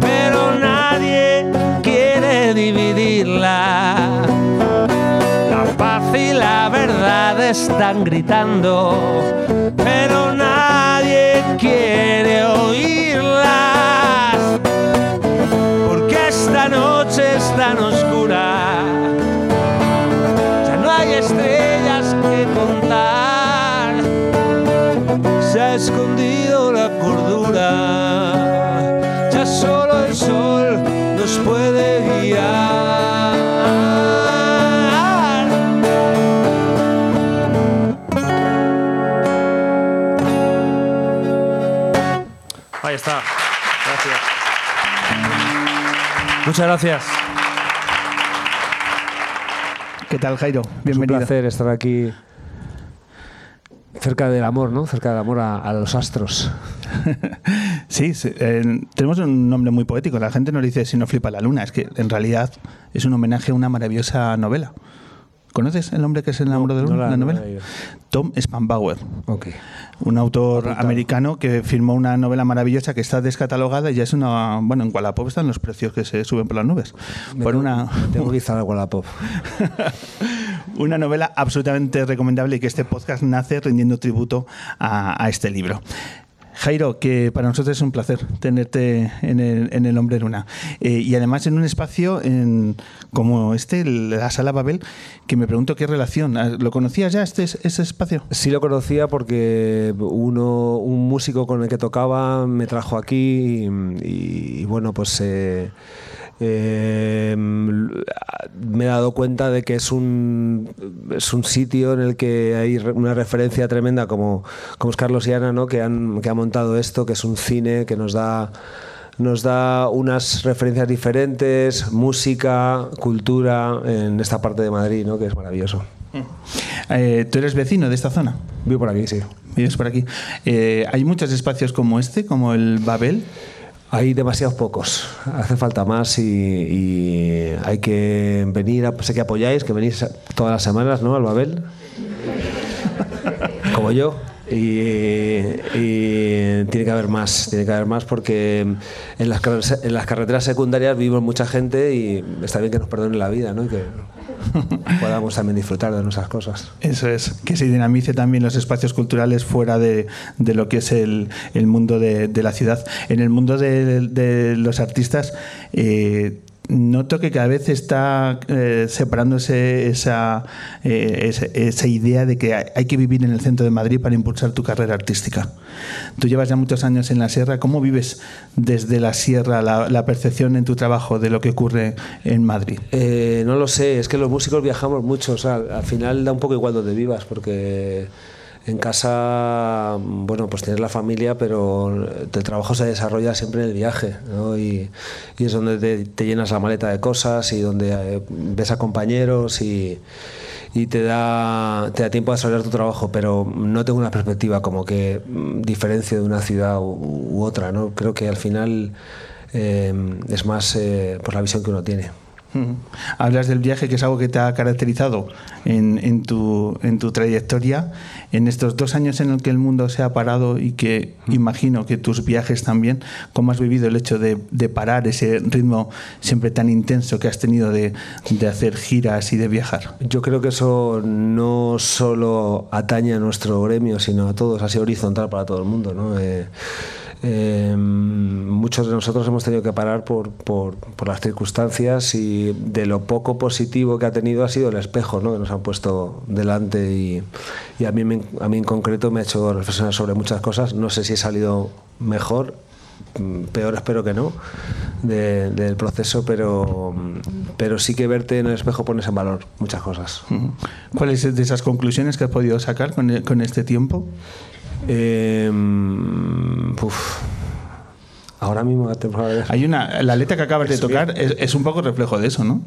pero nadie quiere dividirla. Paz y la verdad están gritando, pero nadie quiere oírlas. Porque esta noche es tan oscura, ya no hay estrellas que contar. Se ha escondido la cordura, ya solo el sol nos puede guiar. Ahí está. Gracias. Muchas gracias. ¿Qué tal, Jairo? Es un Bienvenido. placer estar aquí cerca del amor, ¿no? Cerca del amor a, a los astros. Sí, sí, eh, tenemos un nombre muy poético. La gente nos dice si no flipa la luna. Es que en realidad es un homenaje a una maravillosa novela. ¿Conoces el hombre que se enamoró de la no luna? la- la no la novela. Tom Spanbauer, Ok. un autor americano que firmó una novela maravillosa que está descatalogada y ya es una. Bueno, en Wallapop están los precios que se suben por las nubes. Por una, Tengo que instalar Wallapop. una novela absolutamente recomendable y que este podcast nace rindiendo tributo a, a este libro. Jairo, que para nosotros es un placer tenerte en el, en el Hombre Luna. Eh, y además en un espacio en- como este, la Sala Babel, que me pregunto qué relación. ¿Lo conocías ya este, ese espacio? Sí lo conocía porque uno, un músico con el que tocaba me trajo aquí y, y, bueno, pues eh, eh, me he dado cuenta de que es un, es un sitio en el que hay una referencia tremenda como, como es Carlos y Ana, ¿no? que, han, que ha montado esto, que es un cine que nos da nos da unas referencias diferentes, música, cultura en esta parte de Madrid, ¿no? que es maravilloso. Eh, ¿Tú eres vecino de esta zona? Vivo por aquí, sí. ¿Vives por aquí? Eh, ¿Hay muchos espacios como este, como el Babel? Hay demasiados pocos, hace falta más y, y hay que venir, a- sé que apoyáis, que venís todas las semanas ¿no? al Babel, como yo, y, tiene que haber más, tiene que haber más porque en las, en las carreteras secundarias vivimos mucha gente y está bien que nos perdonen la vida, ¿no? Que podamos también disfrutar de nuestras cosas. Eso es, que se dinamice también los espacios culturales fuera de, lo que es el, mundo de, la ciudad. En el mundo de, de los artistas, eh, noto que cada vez está eh, separándose esa, eh, esa, esa, idea de que hay que vivir en el centro de Madrid para impulsar tu carrera artística. Tú llevas ya muchos años en la sierra. ¿Cómo vives desde la sierra la, la percepción en tu trabajo de lo que ocurre en Madrid? Eh, no lo sé, es que los músicos viajamos mucho. O sea, al final da un poco igual donde vivas, porque en casa, bueno, pues tienes la familia, pero el trabajo se desarrolla siempre en el viaje, ¿no? Y, es donde te, llenas la maleta de cosas y donde eh, ves a compañeros y, y, te, da, te da tiempo a desarrollar tu trabajo, pero no tengo una perspectiva como que mm, diferencio de una ciudad u, otra, ¿no? Creo que al final eh, es más eh, por la visión que uno tiene. Hablas del viaje, que es algo que te ha caracterizado en, en, tu, en tu trayectoria. En estos dos años en el que el mundo se ha parado y que imagino que tus viajes también, ¿cómo has vivido el hecho de, de parar ese ritmo siempre tan intenso que has tenido de, de, hacer giras y de viajar? Yo creo que eso no solo atañe a nuestro gremio, sino a todos, ha sido horizontal para todo el mundo. ¿no? Eh, eh, muchos de nosotros hemos tenido que parar por, por, por, las circunstancias y de lo poco positivo que ha tenido ha sido el espejo ¿no? que nos han puesto delante y, y a, mí, a mí en concreto me ha hecho reflexionar sobre muchas cosas. No sé si he salido mejor, peor espero que no, de, del proceso, pero, pero sí que verte en el espejo pones en valor muchas cosas. ¿Cuáles de esas conclusiones que has podido sacar con, con este tiempo? Eh, uf. Ahora mismo hay una la letra que acabas de tocar es, es un poco reflejo de eso, ¿no?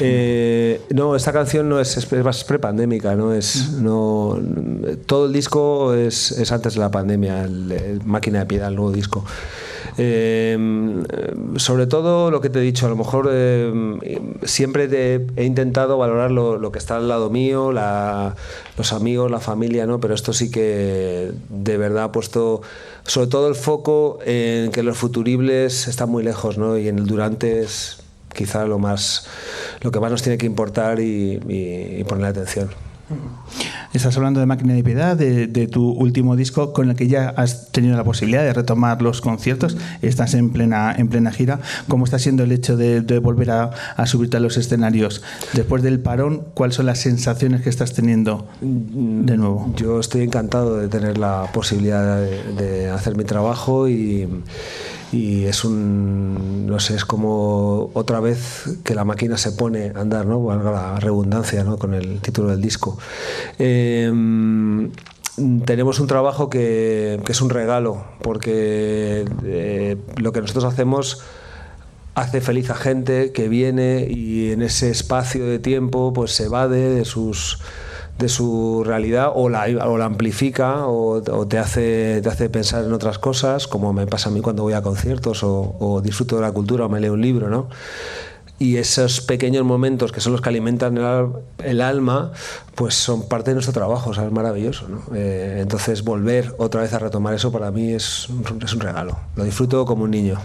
Eh, no, esta canción no es, es más prepandémica, no es no todo el disco es, es antes de la pandemia, el, el Máquina de Piedad, el nuevo disco. Eh, sobre todo lo que te he dicho, a lo mejor eh, siempre te he intentado valorar lo, lo, que está al lado mío, la, los amigos, la familia, ¿no? pero esto sí que de verdad ha puesto sobre todo el foco en que los futuribles están muy lejos ¿no? y en el durante es quizá lo más lo que más nos tiene que importar y, y, y atención. Estás hablando de Máquina de Piedad, de, de, tu último disco con el que ya has tenido la posibilidad de retomar los conciertos. Estás en plena, en plena gira. ¿Cómo está siendo el hecho de, de volver a, a, subirte a los escenarios? Después del parón, ¿cuáles son las sensaciones que estás teniendo de nuevo? Yo estoy encantado de tener la posibilidad de, de hacer mi trabajo y y es un, no sé, es como otra vez que la máquina se pone a andar, ¿no? Valga la redundancia, ¿no? Con el título del disco. Eh, tenemos un trabajo que, que, es un regalo, porque eh, lo que nosotros hacemos hace feliz a gente que viene y en ese espacio de tiempo pues se evade de sus de su realidad o la, o la amplifica o, te, hace, te hace pensar en otras cosas, como me pasa a mí cuando voy a conciertos o, disfruto de la cultura o me leo un libro, ¿no? y esos pequeños momentos que son los que alimentan el, alma, pues son parte de nuestro trabajo, es maravilloso. ¿no? Eh, entonces, volver otra vez a retomar eso para mí es es un regalo. Lo disfruto como un niño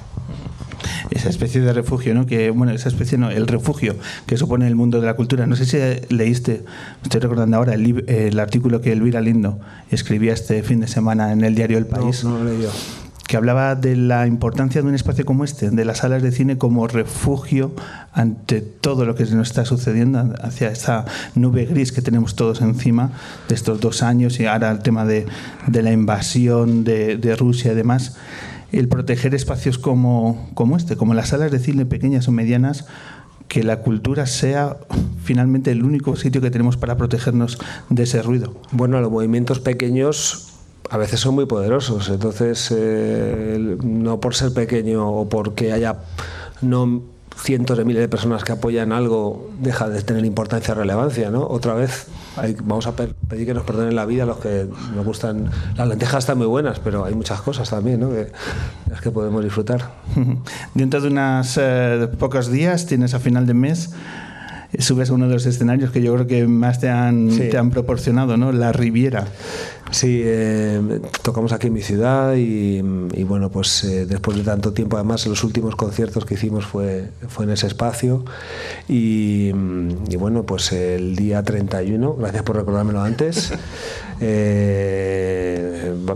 esa especie de refugio, ¿no? Que, bueno, esa especie, no, el refugio que supone el mundo de la cultura. No sé si leíste, estoy recordando ahora, el, el artículo que Elvira Lindo escribía este fin de semana en el diario El País. No, no lo leí yo que hablaba de la importancia de un espacio como este, de las salas de cine como refugio ante todo lo que nos está sucediendo, hacia esa nube gris que tenemos todos encima de estos dos años y ahora el tema de, de la invasión de, de Rusia y demás el proteger espacios como, como este, como las salas de cine pequeñas o medianas, que la cultura sea finalmente el único sitio que tenemos para protegernos de ese ruido. Bueno, los movimientos pequeños a veces son muy poderosos, entonces eh, no por ser pequeño o porque haya no cientos de miles de personas que apoyan algo deja de tener importancia o relevancia, ¿no? Otra vez hay, vamos a pedir que nos perdonen la vida los que nos gustan. Las lentejas están muy buenas, pero hay muchas cosas también, ¿no? Que, las que podemos disfrutar. Dentro de unos eh, pocos días, tienes a final de mes subes a uno de los escenarios que yo creo que más te han, Sí. te han proporcionado, ¿no? La Riviera. Sí, eh, tocamos aquí en mi ciudad y, y bueno, pues eh, después de tanto tiempo, además los últimos conciertos que hicimos fue, fue en ese espacio y, y bueno, pues el día 31, gracias por recordármelo antes, eh, va,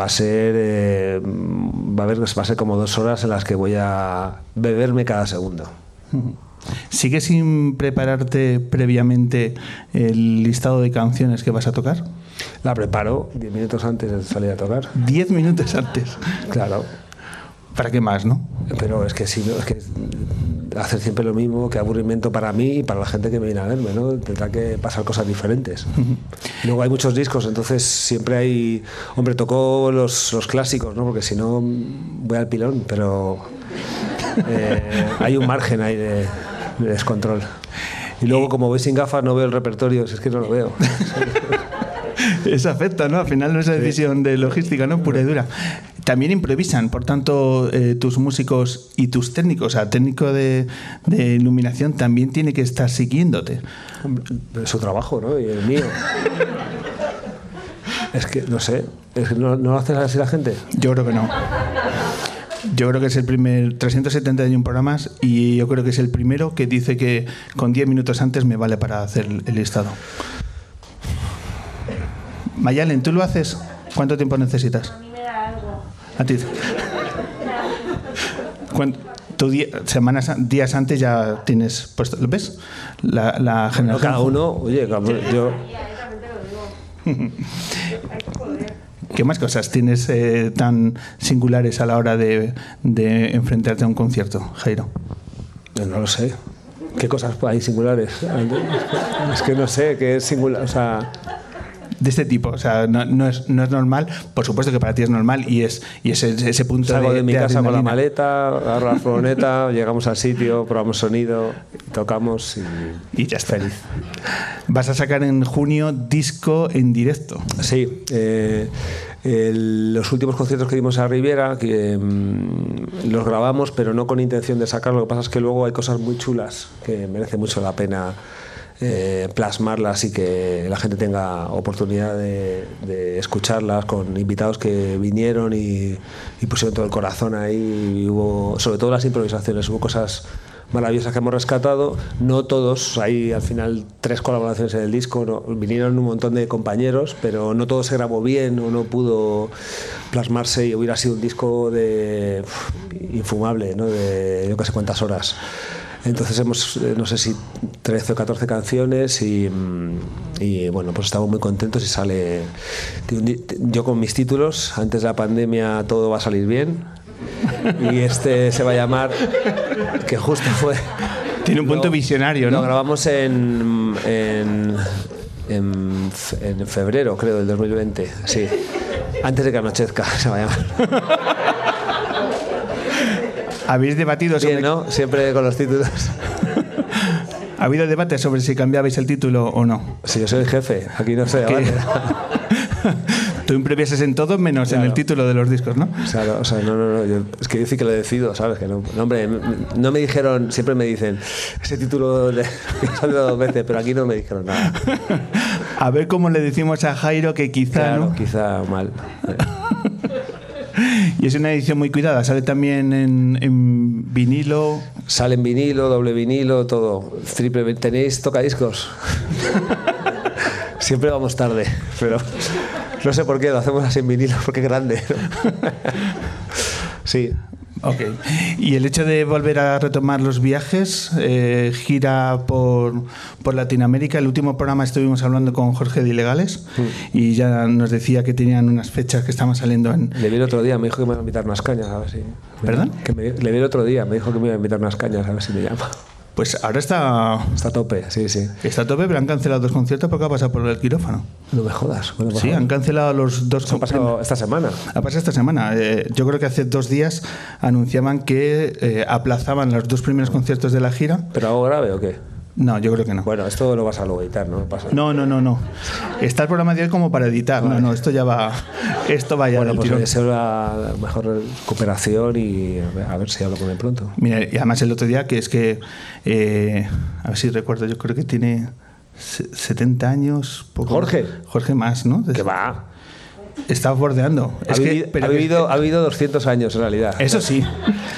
va a ser va a haber va a ser como dos horas en las que voy a beberme cada segundo. ¿Sigues sin prepararte previamente el listado de canciones que vas a tocar? La preparo 10 minutos antes de salir a tocar. Diez minutos antes. Claro. ¿Para qué más, no? Pero es que si no, es que hacer siempre lo mismo, que aburrimiento para mí y para la gente que me viene a verme, ¿no? Tendrá que pasar cosas diferentes. Luego hay muchos discos, entonces siempre hay. Hombre, tocó los, los clásicos, ¿no? Porque si no voy al pilón, pero eh, hay un margen ahí de, de descontrol. Y luego, como voy sin gafas, no veo el repertorio, si es que no lo veo. Eso afecta, ¿no? Al final no es una decisión de logística, ¿no? Pura y dura. También improvisan, por tanto, eh, tus músicos y tus técnicos, o sea, técnico de, de iluminación también tiene que estar siguiéndote. Es su trabajo, ¿no? Y el mío. Es que, no sé, es que no, no lo hace así la gente. Yo creo que no. Yo creo que es el primer 371 programas y yo creo que es el primero que dice que con 10 minutos antes me vale para hacer el listado. Mayalen, ¿tú lo haces? ¿Cuánto tiempo necesitas? A mí me da algo. A ti. Tú di- semanas, an- días antes ya tienes puesto, ¿lo ves? La, generación. cada uno, oye, cada uno- yo. ¿Qué más cosas tienes eh, tan singulares a la hora de, enfrentarte a un concierto, Jairo? No lo sé. ¿Qué cosas hay singulares? Es que no sé qué es singular. O sea, De este tipo, o sea, no, no es, no es normal, por supuesto que para ti es normal y es y ese, ese punto salgo de, de, mi de casa con la maleta, agarro la furgoneta, llegamos al sitio, probamos sonido, tocamos y. y ya está. Vas a sacar en junio disco en directo. Sí, eh, el- los últimos conciertos que dimos a Riviera, que mm, los grabamos, pero no con intención de sacarlo. Lo que pasa es que luego hay cosas muy chulas que merece mucho la pena eh, plasmarlas y que la gente tenga oportunidad de, escucharlas con invitados que vinieron y, pusieron todo el corazón ahí. Hubo, sobre todo las improvisaciones, hubo cosas maravillosas que hemos rescatado. No todos, hay al final tres colaboraciones en el disco, vinieron un montón de compañeros, pero no todo se grabó bien o no pudo plasmarse y hubiera sido un disco de infumable, ¿no? de yo que sé cuántas horas. Entonces hemos, eh, no sé si 13 o 14 canciones y, mm, y, bueno, pues estamos muy contentos y sale yo con mis títulos, antes de la pandemia todo va a salir bien y este se va a llamar, que justo fue... Tiene un punto Lo- visionario, ¿no? Lo grabamos en, en, en, en febrero, creo, del 2020, sí. Antes de que anochezca, se va a llamar. ¿Habéis debatido sobre Bien, ¿no? Siempre con los títulos. ¿Ha habido debate sobre si cambiabais el título o no? Si yo soy el jefe, aquí no sé. ¿Qué? ¿vale? Tú improvisas en todo menos en el Claro. título de los discos, ¿no? O sea, no, o sea, no, no, no, yo- es que yo sí que lo decido, ¿sabes? Que no, no, hombre, no me dijeron, siempre me dicen, ese título le he dos veces, pero aquí no me dijeron nada. A ver cómo le decimos a Jairo que quizá, Claro, quizá mal. Y es una edición muy cuidada. Sale también en, en vinilo. Sale en vinilo, doble vinilo, todo. Triple, ¿Tenéis tocadiscos? Siempre vamos tarde, pero no sé por qué, lo hacemos así en vinilo, porque es grande. Sí, Ok. Y el hecho de volver a retomar los viajes, eh, gira por, por Latinoamérica. El último programa estuvimos hablando con Jorge de Ilegales y ya nos decía que tenían unas fechas que estaban saliendo en. le vi el otro día, me dijo que me iba a invitar unas cañas, a ver si... ¿Perdón? Que me- le vi el otro día, me dijo que me iba a invitar unas cañas, a ver si me llama. Pues ahora está, Está a tope, sí, sí. está a tope, pero han cancelado dos conciertos porque ha pasado por el quirófano. No me jodas. Bueno, Sí, han cancelado los dos Eso ha pasado esta semana. Ha pasado esta semana. Eh, yo creo que hace dos días anunciaban que eh, aplazaban los dos primeros conciertos de la gira. ¿Pero algo grave o qué? No, yo creo que no. Bueno, esto lo vas a luego editar, ¿no? Pasa. No, no, no, no. Está el programa de hoy como para editar. No, no, esto ya va. Esto va ya Bueno, pues deseo la mejor recuperación y a ver, si hablo con él pronto. Mira, y además el otro día que es que, eh, a ver si recuerdo, yo creo que tiene se- 70 años. poco- ¿Jorge? Jorge más, ¿no? Que va. Está bordeando. Ha, Es que- pero ha, que- vivido, ha vivido 200 años en realidad. Eso sí,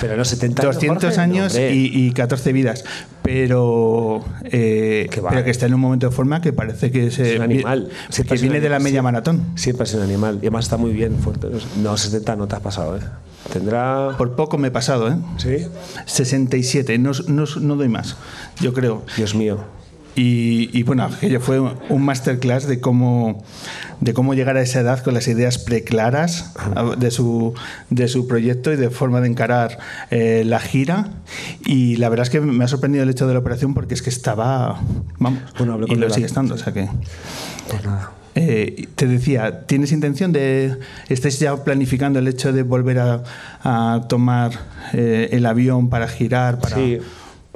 Pero no 70 años. 200 Jorge. años y, y 14 vidas. Pero, eh, Que pero que está en un momento de forma que parece que, se, Es un animal. que Siempre ha sido viene de la animal, media maratón. Siempre sido un animal. Y además está muy bien fuerte. No, 70 no te has pasado, ¿eh? Tendrá. Por poco me he pasado, ¿eh? Sí. 67, no, no, no doy más, yo creo. Dios mío. Y, y, bueno, aquello fue un masterclass de cómo, de cómo llegar a esa edad con las ideas preclaras a- de su, de su proyecto y de forma de encarar eh, la gira. Y la verdad es que me ha sorprendido el hecho de la operación porque es que estaba, vamos, Bueno, y lo sigue estando. O sea que, Pues nada. eh, te decía, ¿tienes intención de, estáis ya planificando el hecho de volver a, a tomar eh, el avión para girar, para, Sí.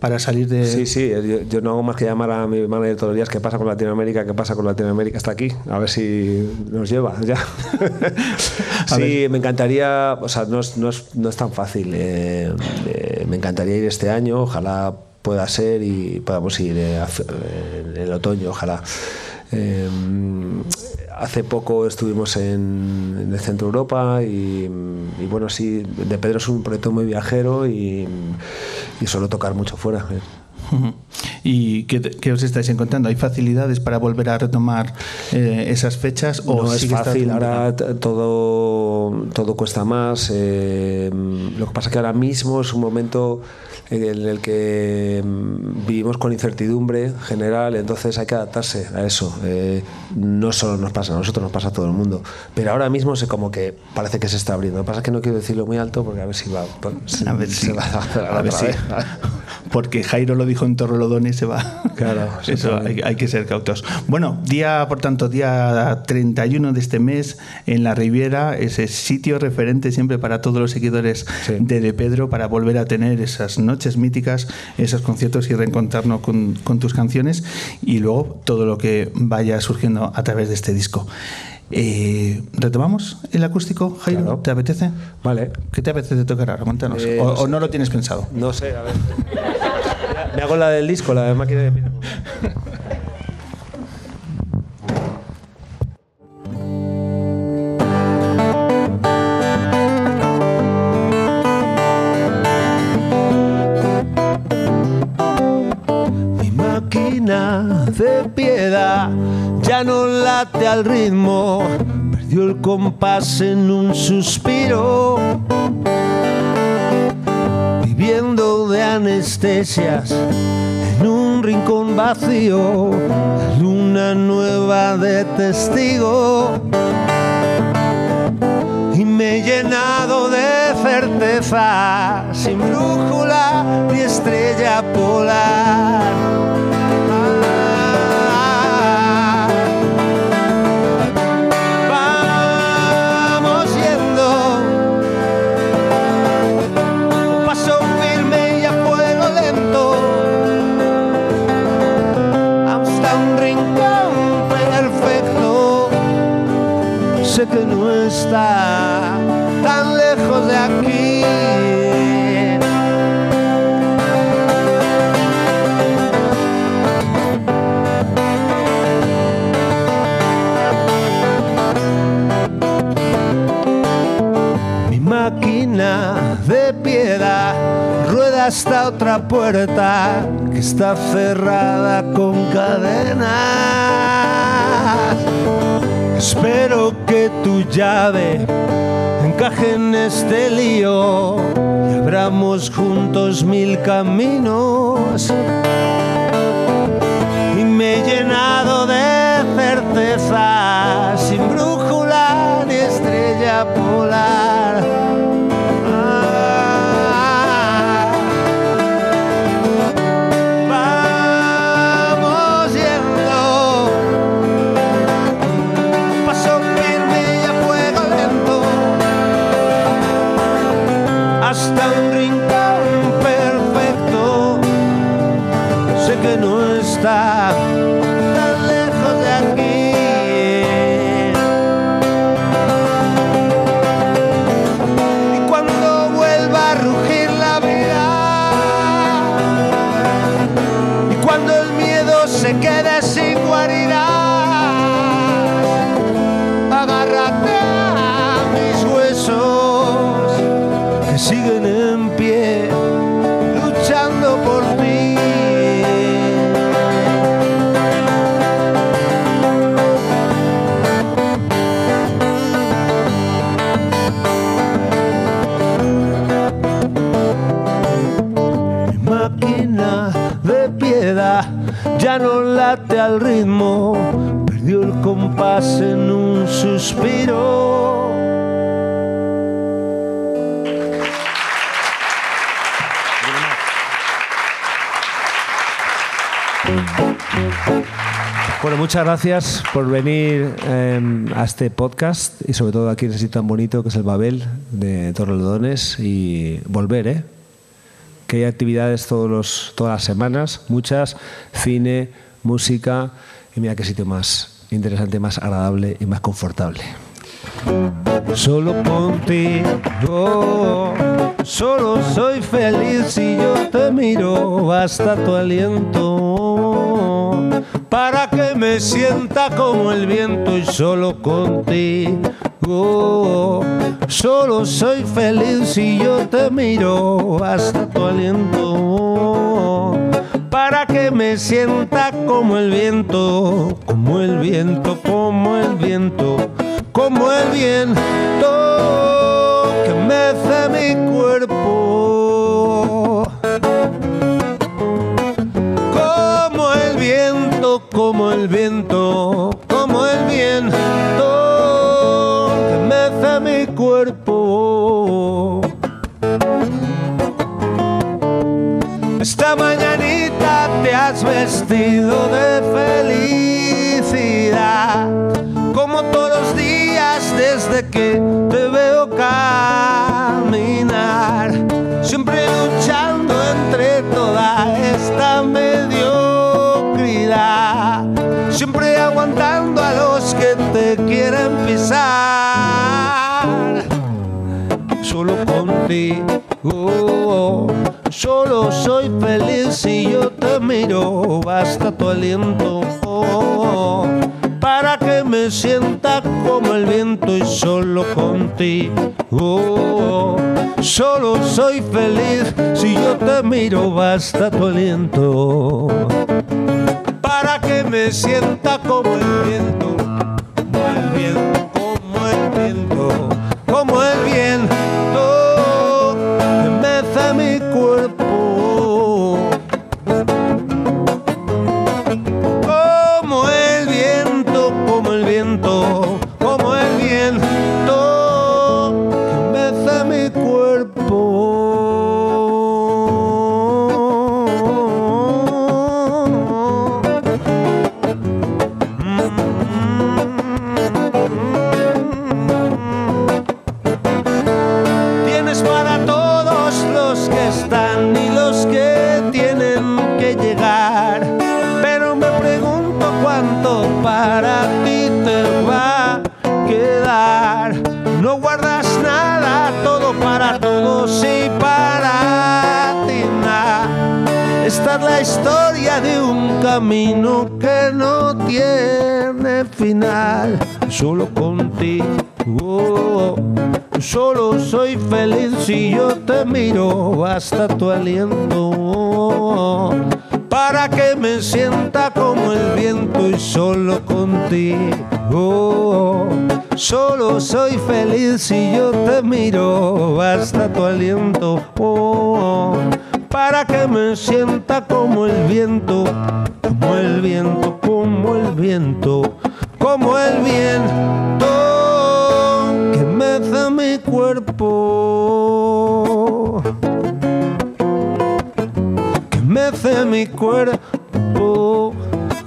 Para salir de... Sí, sí, yo, yo no hago más que llamar a mi manager todos los días qué pasa con Latinoamérica, qué pasa con Latinoamérica hasta aquí, a ver si nos lleva ya. sí, me encantaría, o sea, no es, no es, no es tan fácil, eh, eh, me encantaría ir este año, ojalá pueda ser y podamos ir eh, a fe- en el otoño, ojalá. Eh, hace poco estuvimos en, en el centro de Europa y, y bueno, sí, de Pedro es un proyecto muy viajero y, y suelo tocar mucho fuera. eh. ¿Y qué, os estáis encontrando? ¿Hay facilidades para volver a retomar eh, esas fechas? ¿O no es fácil, ahora todo, todo cuesta más. eh, lo que pasa que ahora mismo es un momento en el que mm, vivimos con incertidumbre general, entonces hay que adaptarse a eso. Eh, no solo nos pasa a nosotros, nos pasa a todo el mundo. Pero ahora mismo se como que parece que se está abriendo. Lo que pasa es que no quiero decirlo muy alto porque a ver si va. A ver si, va a ver si- porque Jairo lo dijo en Torrelodones se va. Claro, eso hay, hay que ser cautos. Bueno, día, por tanto, día 31 de este mes en la Riviera, ese sitio referente siempre para todos los seguidores Sí. de De Pedro para volver a tener esas noches míticas, esos conciertos y reencontrarnos con, con tus canciones y luego todo lo que vaya surgiendo a través de este disco. Eh, ¿Retomamos el acústico, Jairo? Claro. ¿Te apetece? Vale. ¿Qué te apetece tocar ahora? Cuéntanos. Eh, o, no o no lo tienes pensado? No sé, a ver. Me hago la del disco, la de máquina de ping-pong. al ritmo, perdió el compás en un suspiro, viviendo de anestesias en un rincón vacío, luna nueva de testigo. Y me he llenado de certeza, sin brújula ni estrella polar. Hasta otra puerta que está cerrada con cadenas. Espero que tu llave encaje en este lío y abramos juntos mil caminos. Y me he llenado de certeza, sin brújula ni estrella polar. Gracias por venir eh, a este podcast y sobre todo aquí en ese sitio tan bonito que es el Babel de Torrelodones y volver, ¿eh? que hay actividades todos los, todas las semanas, muchas, cine, música y mira qué sitio más interesante, más agradable y más confortable. Solo contigo, solo soy feliz si yo te miro, basta tu aliento para me sienta como el viento y solo contigo, solo soy feliz si yo te miro, basta tu aliento para que me sienta como el viento, como el viento, como el viento, como el viento que mece mi cuerpo. Contigo. Solo soy feliz si yo te miro, basta tu aliento. Para que me sienta como el viento y solo contigo. Solo soy feliz si yo te miro, basta tu aliento. Para que me sienta como el viento, como el viento, como el viento Solo contigo, solo soy feliz si yo te miro. Basta tu aliento para que me sienta como el viento y solo contigo. Solo soy feliz si yo te miro. Basta tu aliento para que me sienta como el viento, como el viento, como el viento, como el viento que mece mi cuerpo, que mece mi cuerpo,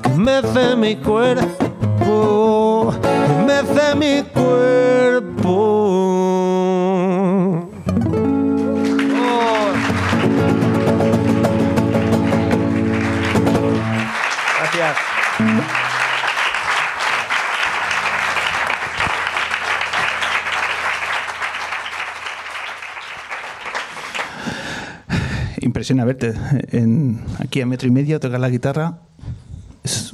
que mece mi cuerpo, que mece mi cuerpo. Impresiona verte en, aquí a metro y medio, tocar la guitarra. Es-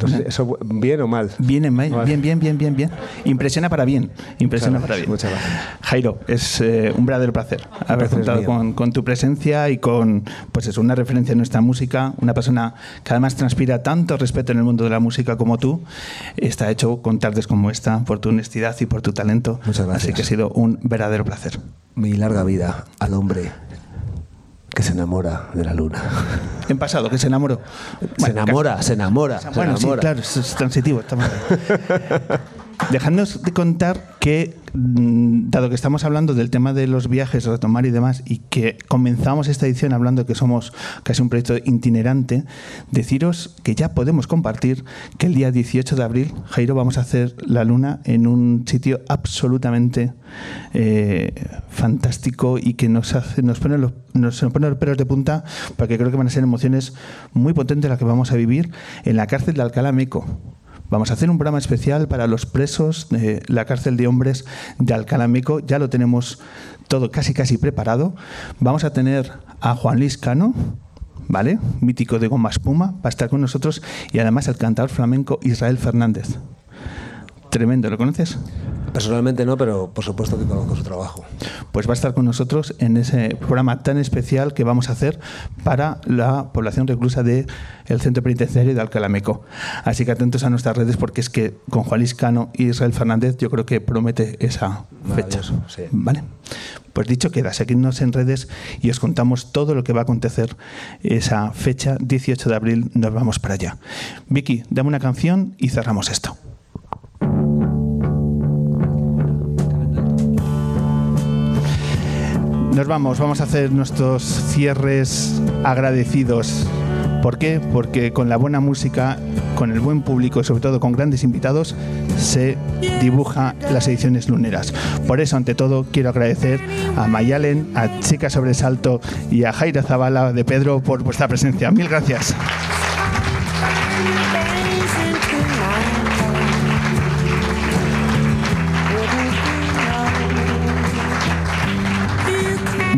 no sé, ¿Eso bien o mal? Bien, en- bien, bien, bien, bien, bien. Impresiona para bien. Impresiona Muchas para bien. muchas gracias. Jairo, es eh, un verdadero placer haber contado con, con tu presencia y con, pues es una referencia en nuestra música, una persona que además transpira tanto respeto en el mundo de la música como tú. Está hecho con tardes como esta por tu honestidad y por tu talento. Muchas gracias. Así que ha sido un verdadero placer. Mi larga vida al hombre que se enamora de la luna. En pasado, que se enamoró. se Bueno, enamora, se enamora, se Bueno, sí, claro, es, transitivo. estamos ahí. Dejadnos de contar que, mm, dado que estamos hablando del tema de los viajes, retomar y demás, y que comenzamos esta edición hablando que somos casi un proyecto itinerante, deciros que ya podemos compartir que el día 18 de abril, Jairo, vamos a hacer la luna en un sitio absolutamente eh, fantástico y que nos, hace, nos, pone los, nos pone los pelos de punta, porque creo que van a ser emociones muy potentes las que vamos a vivir en la cárcel de Alcalá Meco. Vamos a hacer un programa especial para los presos de la cárcel de hombres de Alcalá Meco. Ya lo tenemos todo casi casi preparado. Vamos a tener a Juan Luis Cano, ¿vale? Mítico de Goma Espuma, va a estar con nosotros y además el cantador flamenco Israel Fernández. Tremendo, ¿lo conoces? Personalmente no, pero por supuesto que conozco su trabajo. Pues va a estar con nosotros en ese programa tan especial que vamos a hacer para la población reclusa del Centro Penitenciario de Alcalameco. Así que atentos a nuestras redes porque es que con Juan Luis Cano y Israel Fernández yo creo que promete esa fecha. Sí. Vale. Pues dicho queda, seguidnos en redes y os contamos todo lo que va a acontecer esa fecha, 18 de abril, nos vamos para allá. Vicky, dame una canción y cerramos esto. Nos vamos, vamos a hacer nuestros cierres agradecidos. ¿Por qué? Porque con la buena música, con el buen público y sobre todo con grandes invitados, se dibuja las ediciones luneras. Por eso, ante todo, quiero agradecer a Mayalen, a Chica Sobresalto y a Jaira Zavala de Pedro por vuestra presencia. Mil gracias.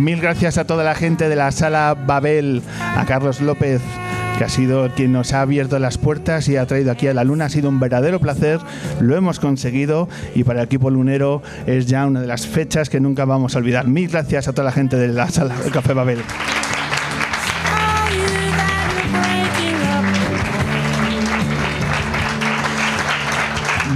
Mil gracias a toda la gente de la sala Babel, a Carlos López, que ha sido quien nos ha abierto las puertas y ha traído aquí a la luna. Ha sido un verdadero placer, lo hemos conseguido y para el equipo lunero es ya una de las fechas que nunca vamos a olvidar. Mil gracias a toda la gente de la sala del Café Babel.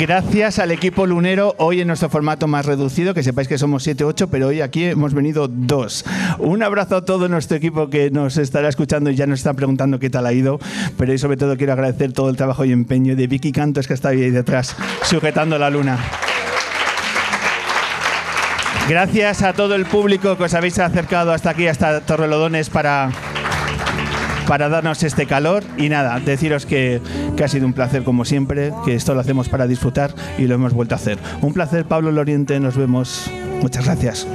Gracias al equipo lunero, hoy en nuestro formato más reducido, que sepáis que somos 7-8, pero hoy aquí hemos venido dos. Un abrazo a todo nuestro equipo que nos estará escuchando y ya nos están preguntando qué tal ha ido, pero hoy sobre todo quiero agradecer todo el trabajo y empeño de Vicky Cantos, que está ahí detrás, sujetando la luna. Gracias a todo el público que os habéis acercado hasta aquí, hasta Torrelodones, para para darnos este calor y nada, deciros que, que, ha sido un placer como siempre, que esto lo hacemos para disfrutar y lo hemos vuelto a hacer. Un placer, Pablo Loriente, nos vemos. Muchas gracias.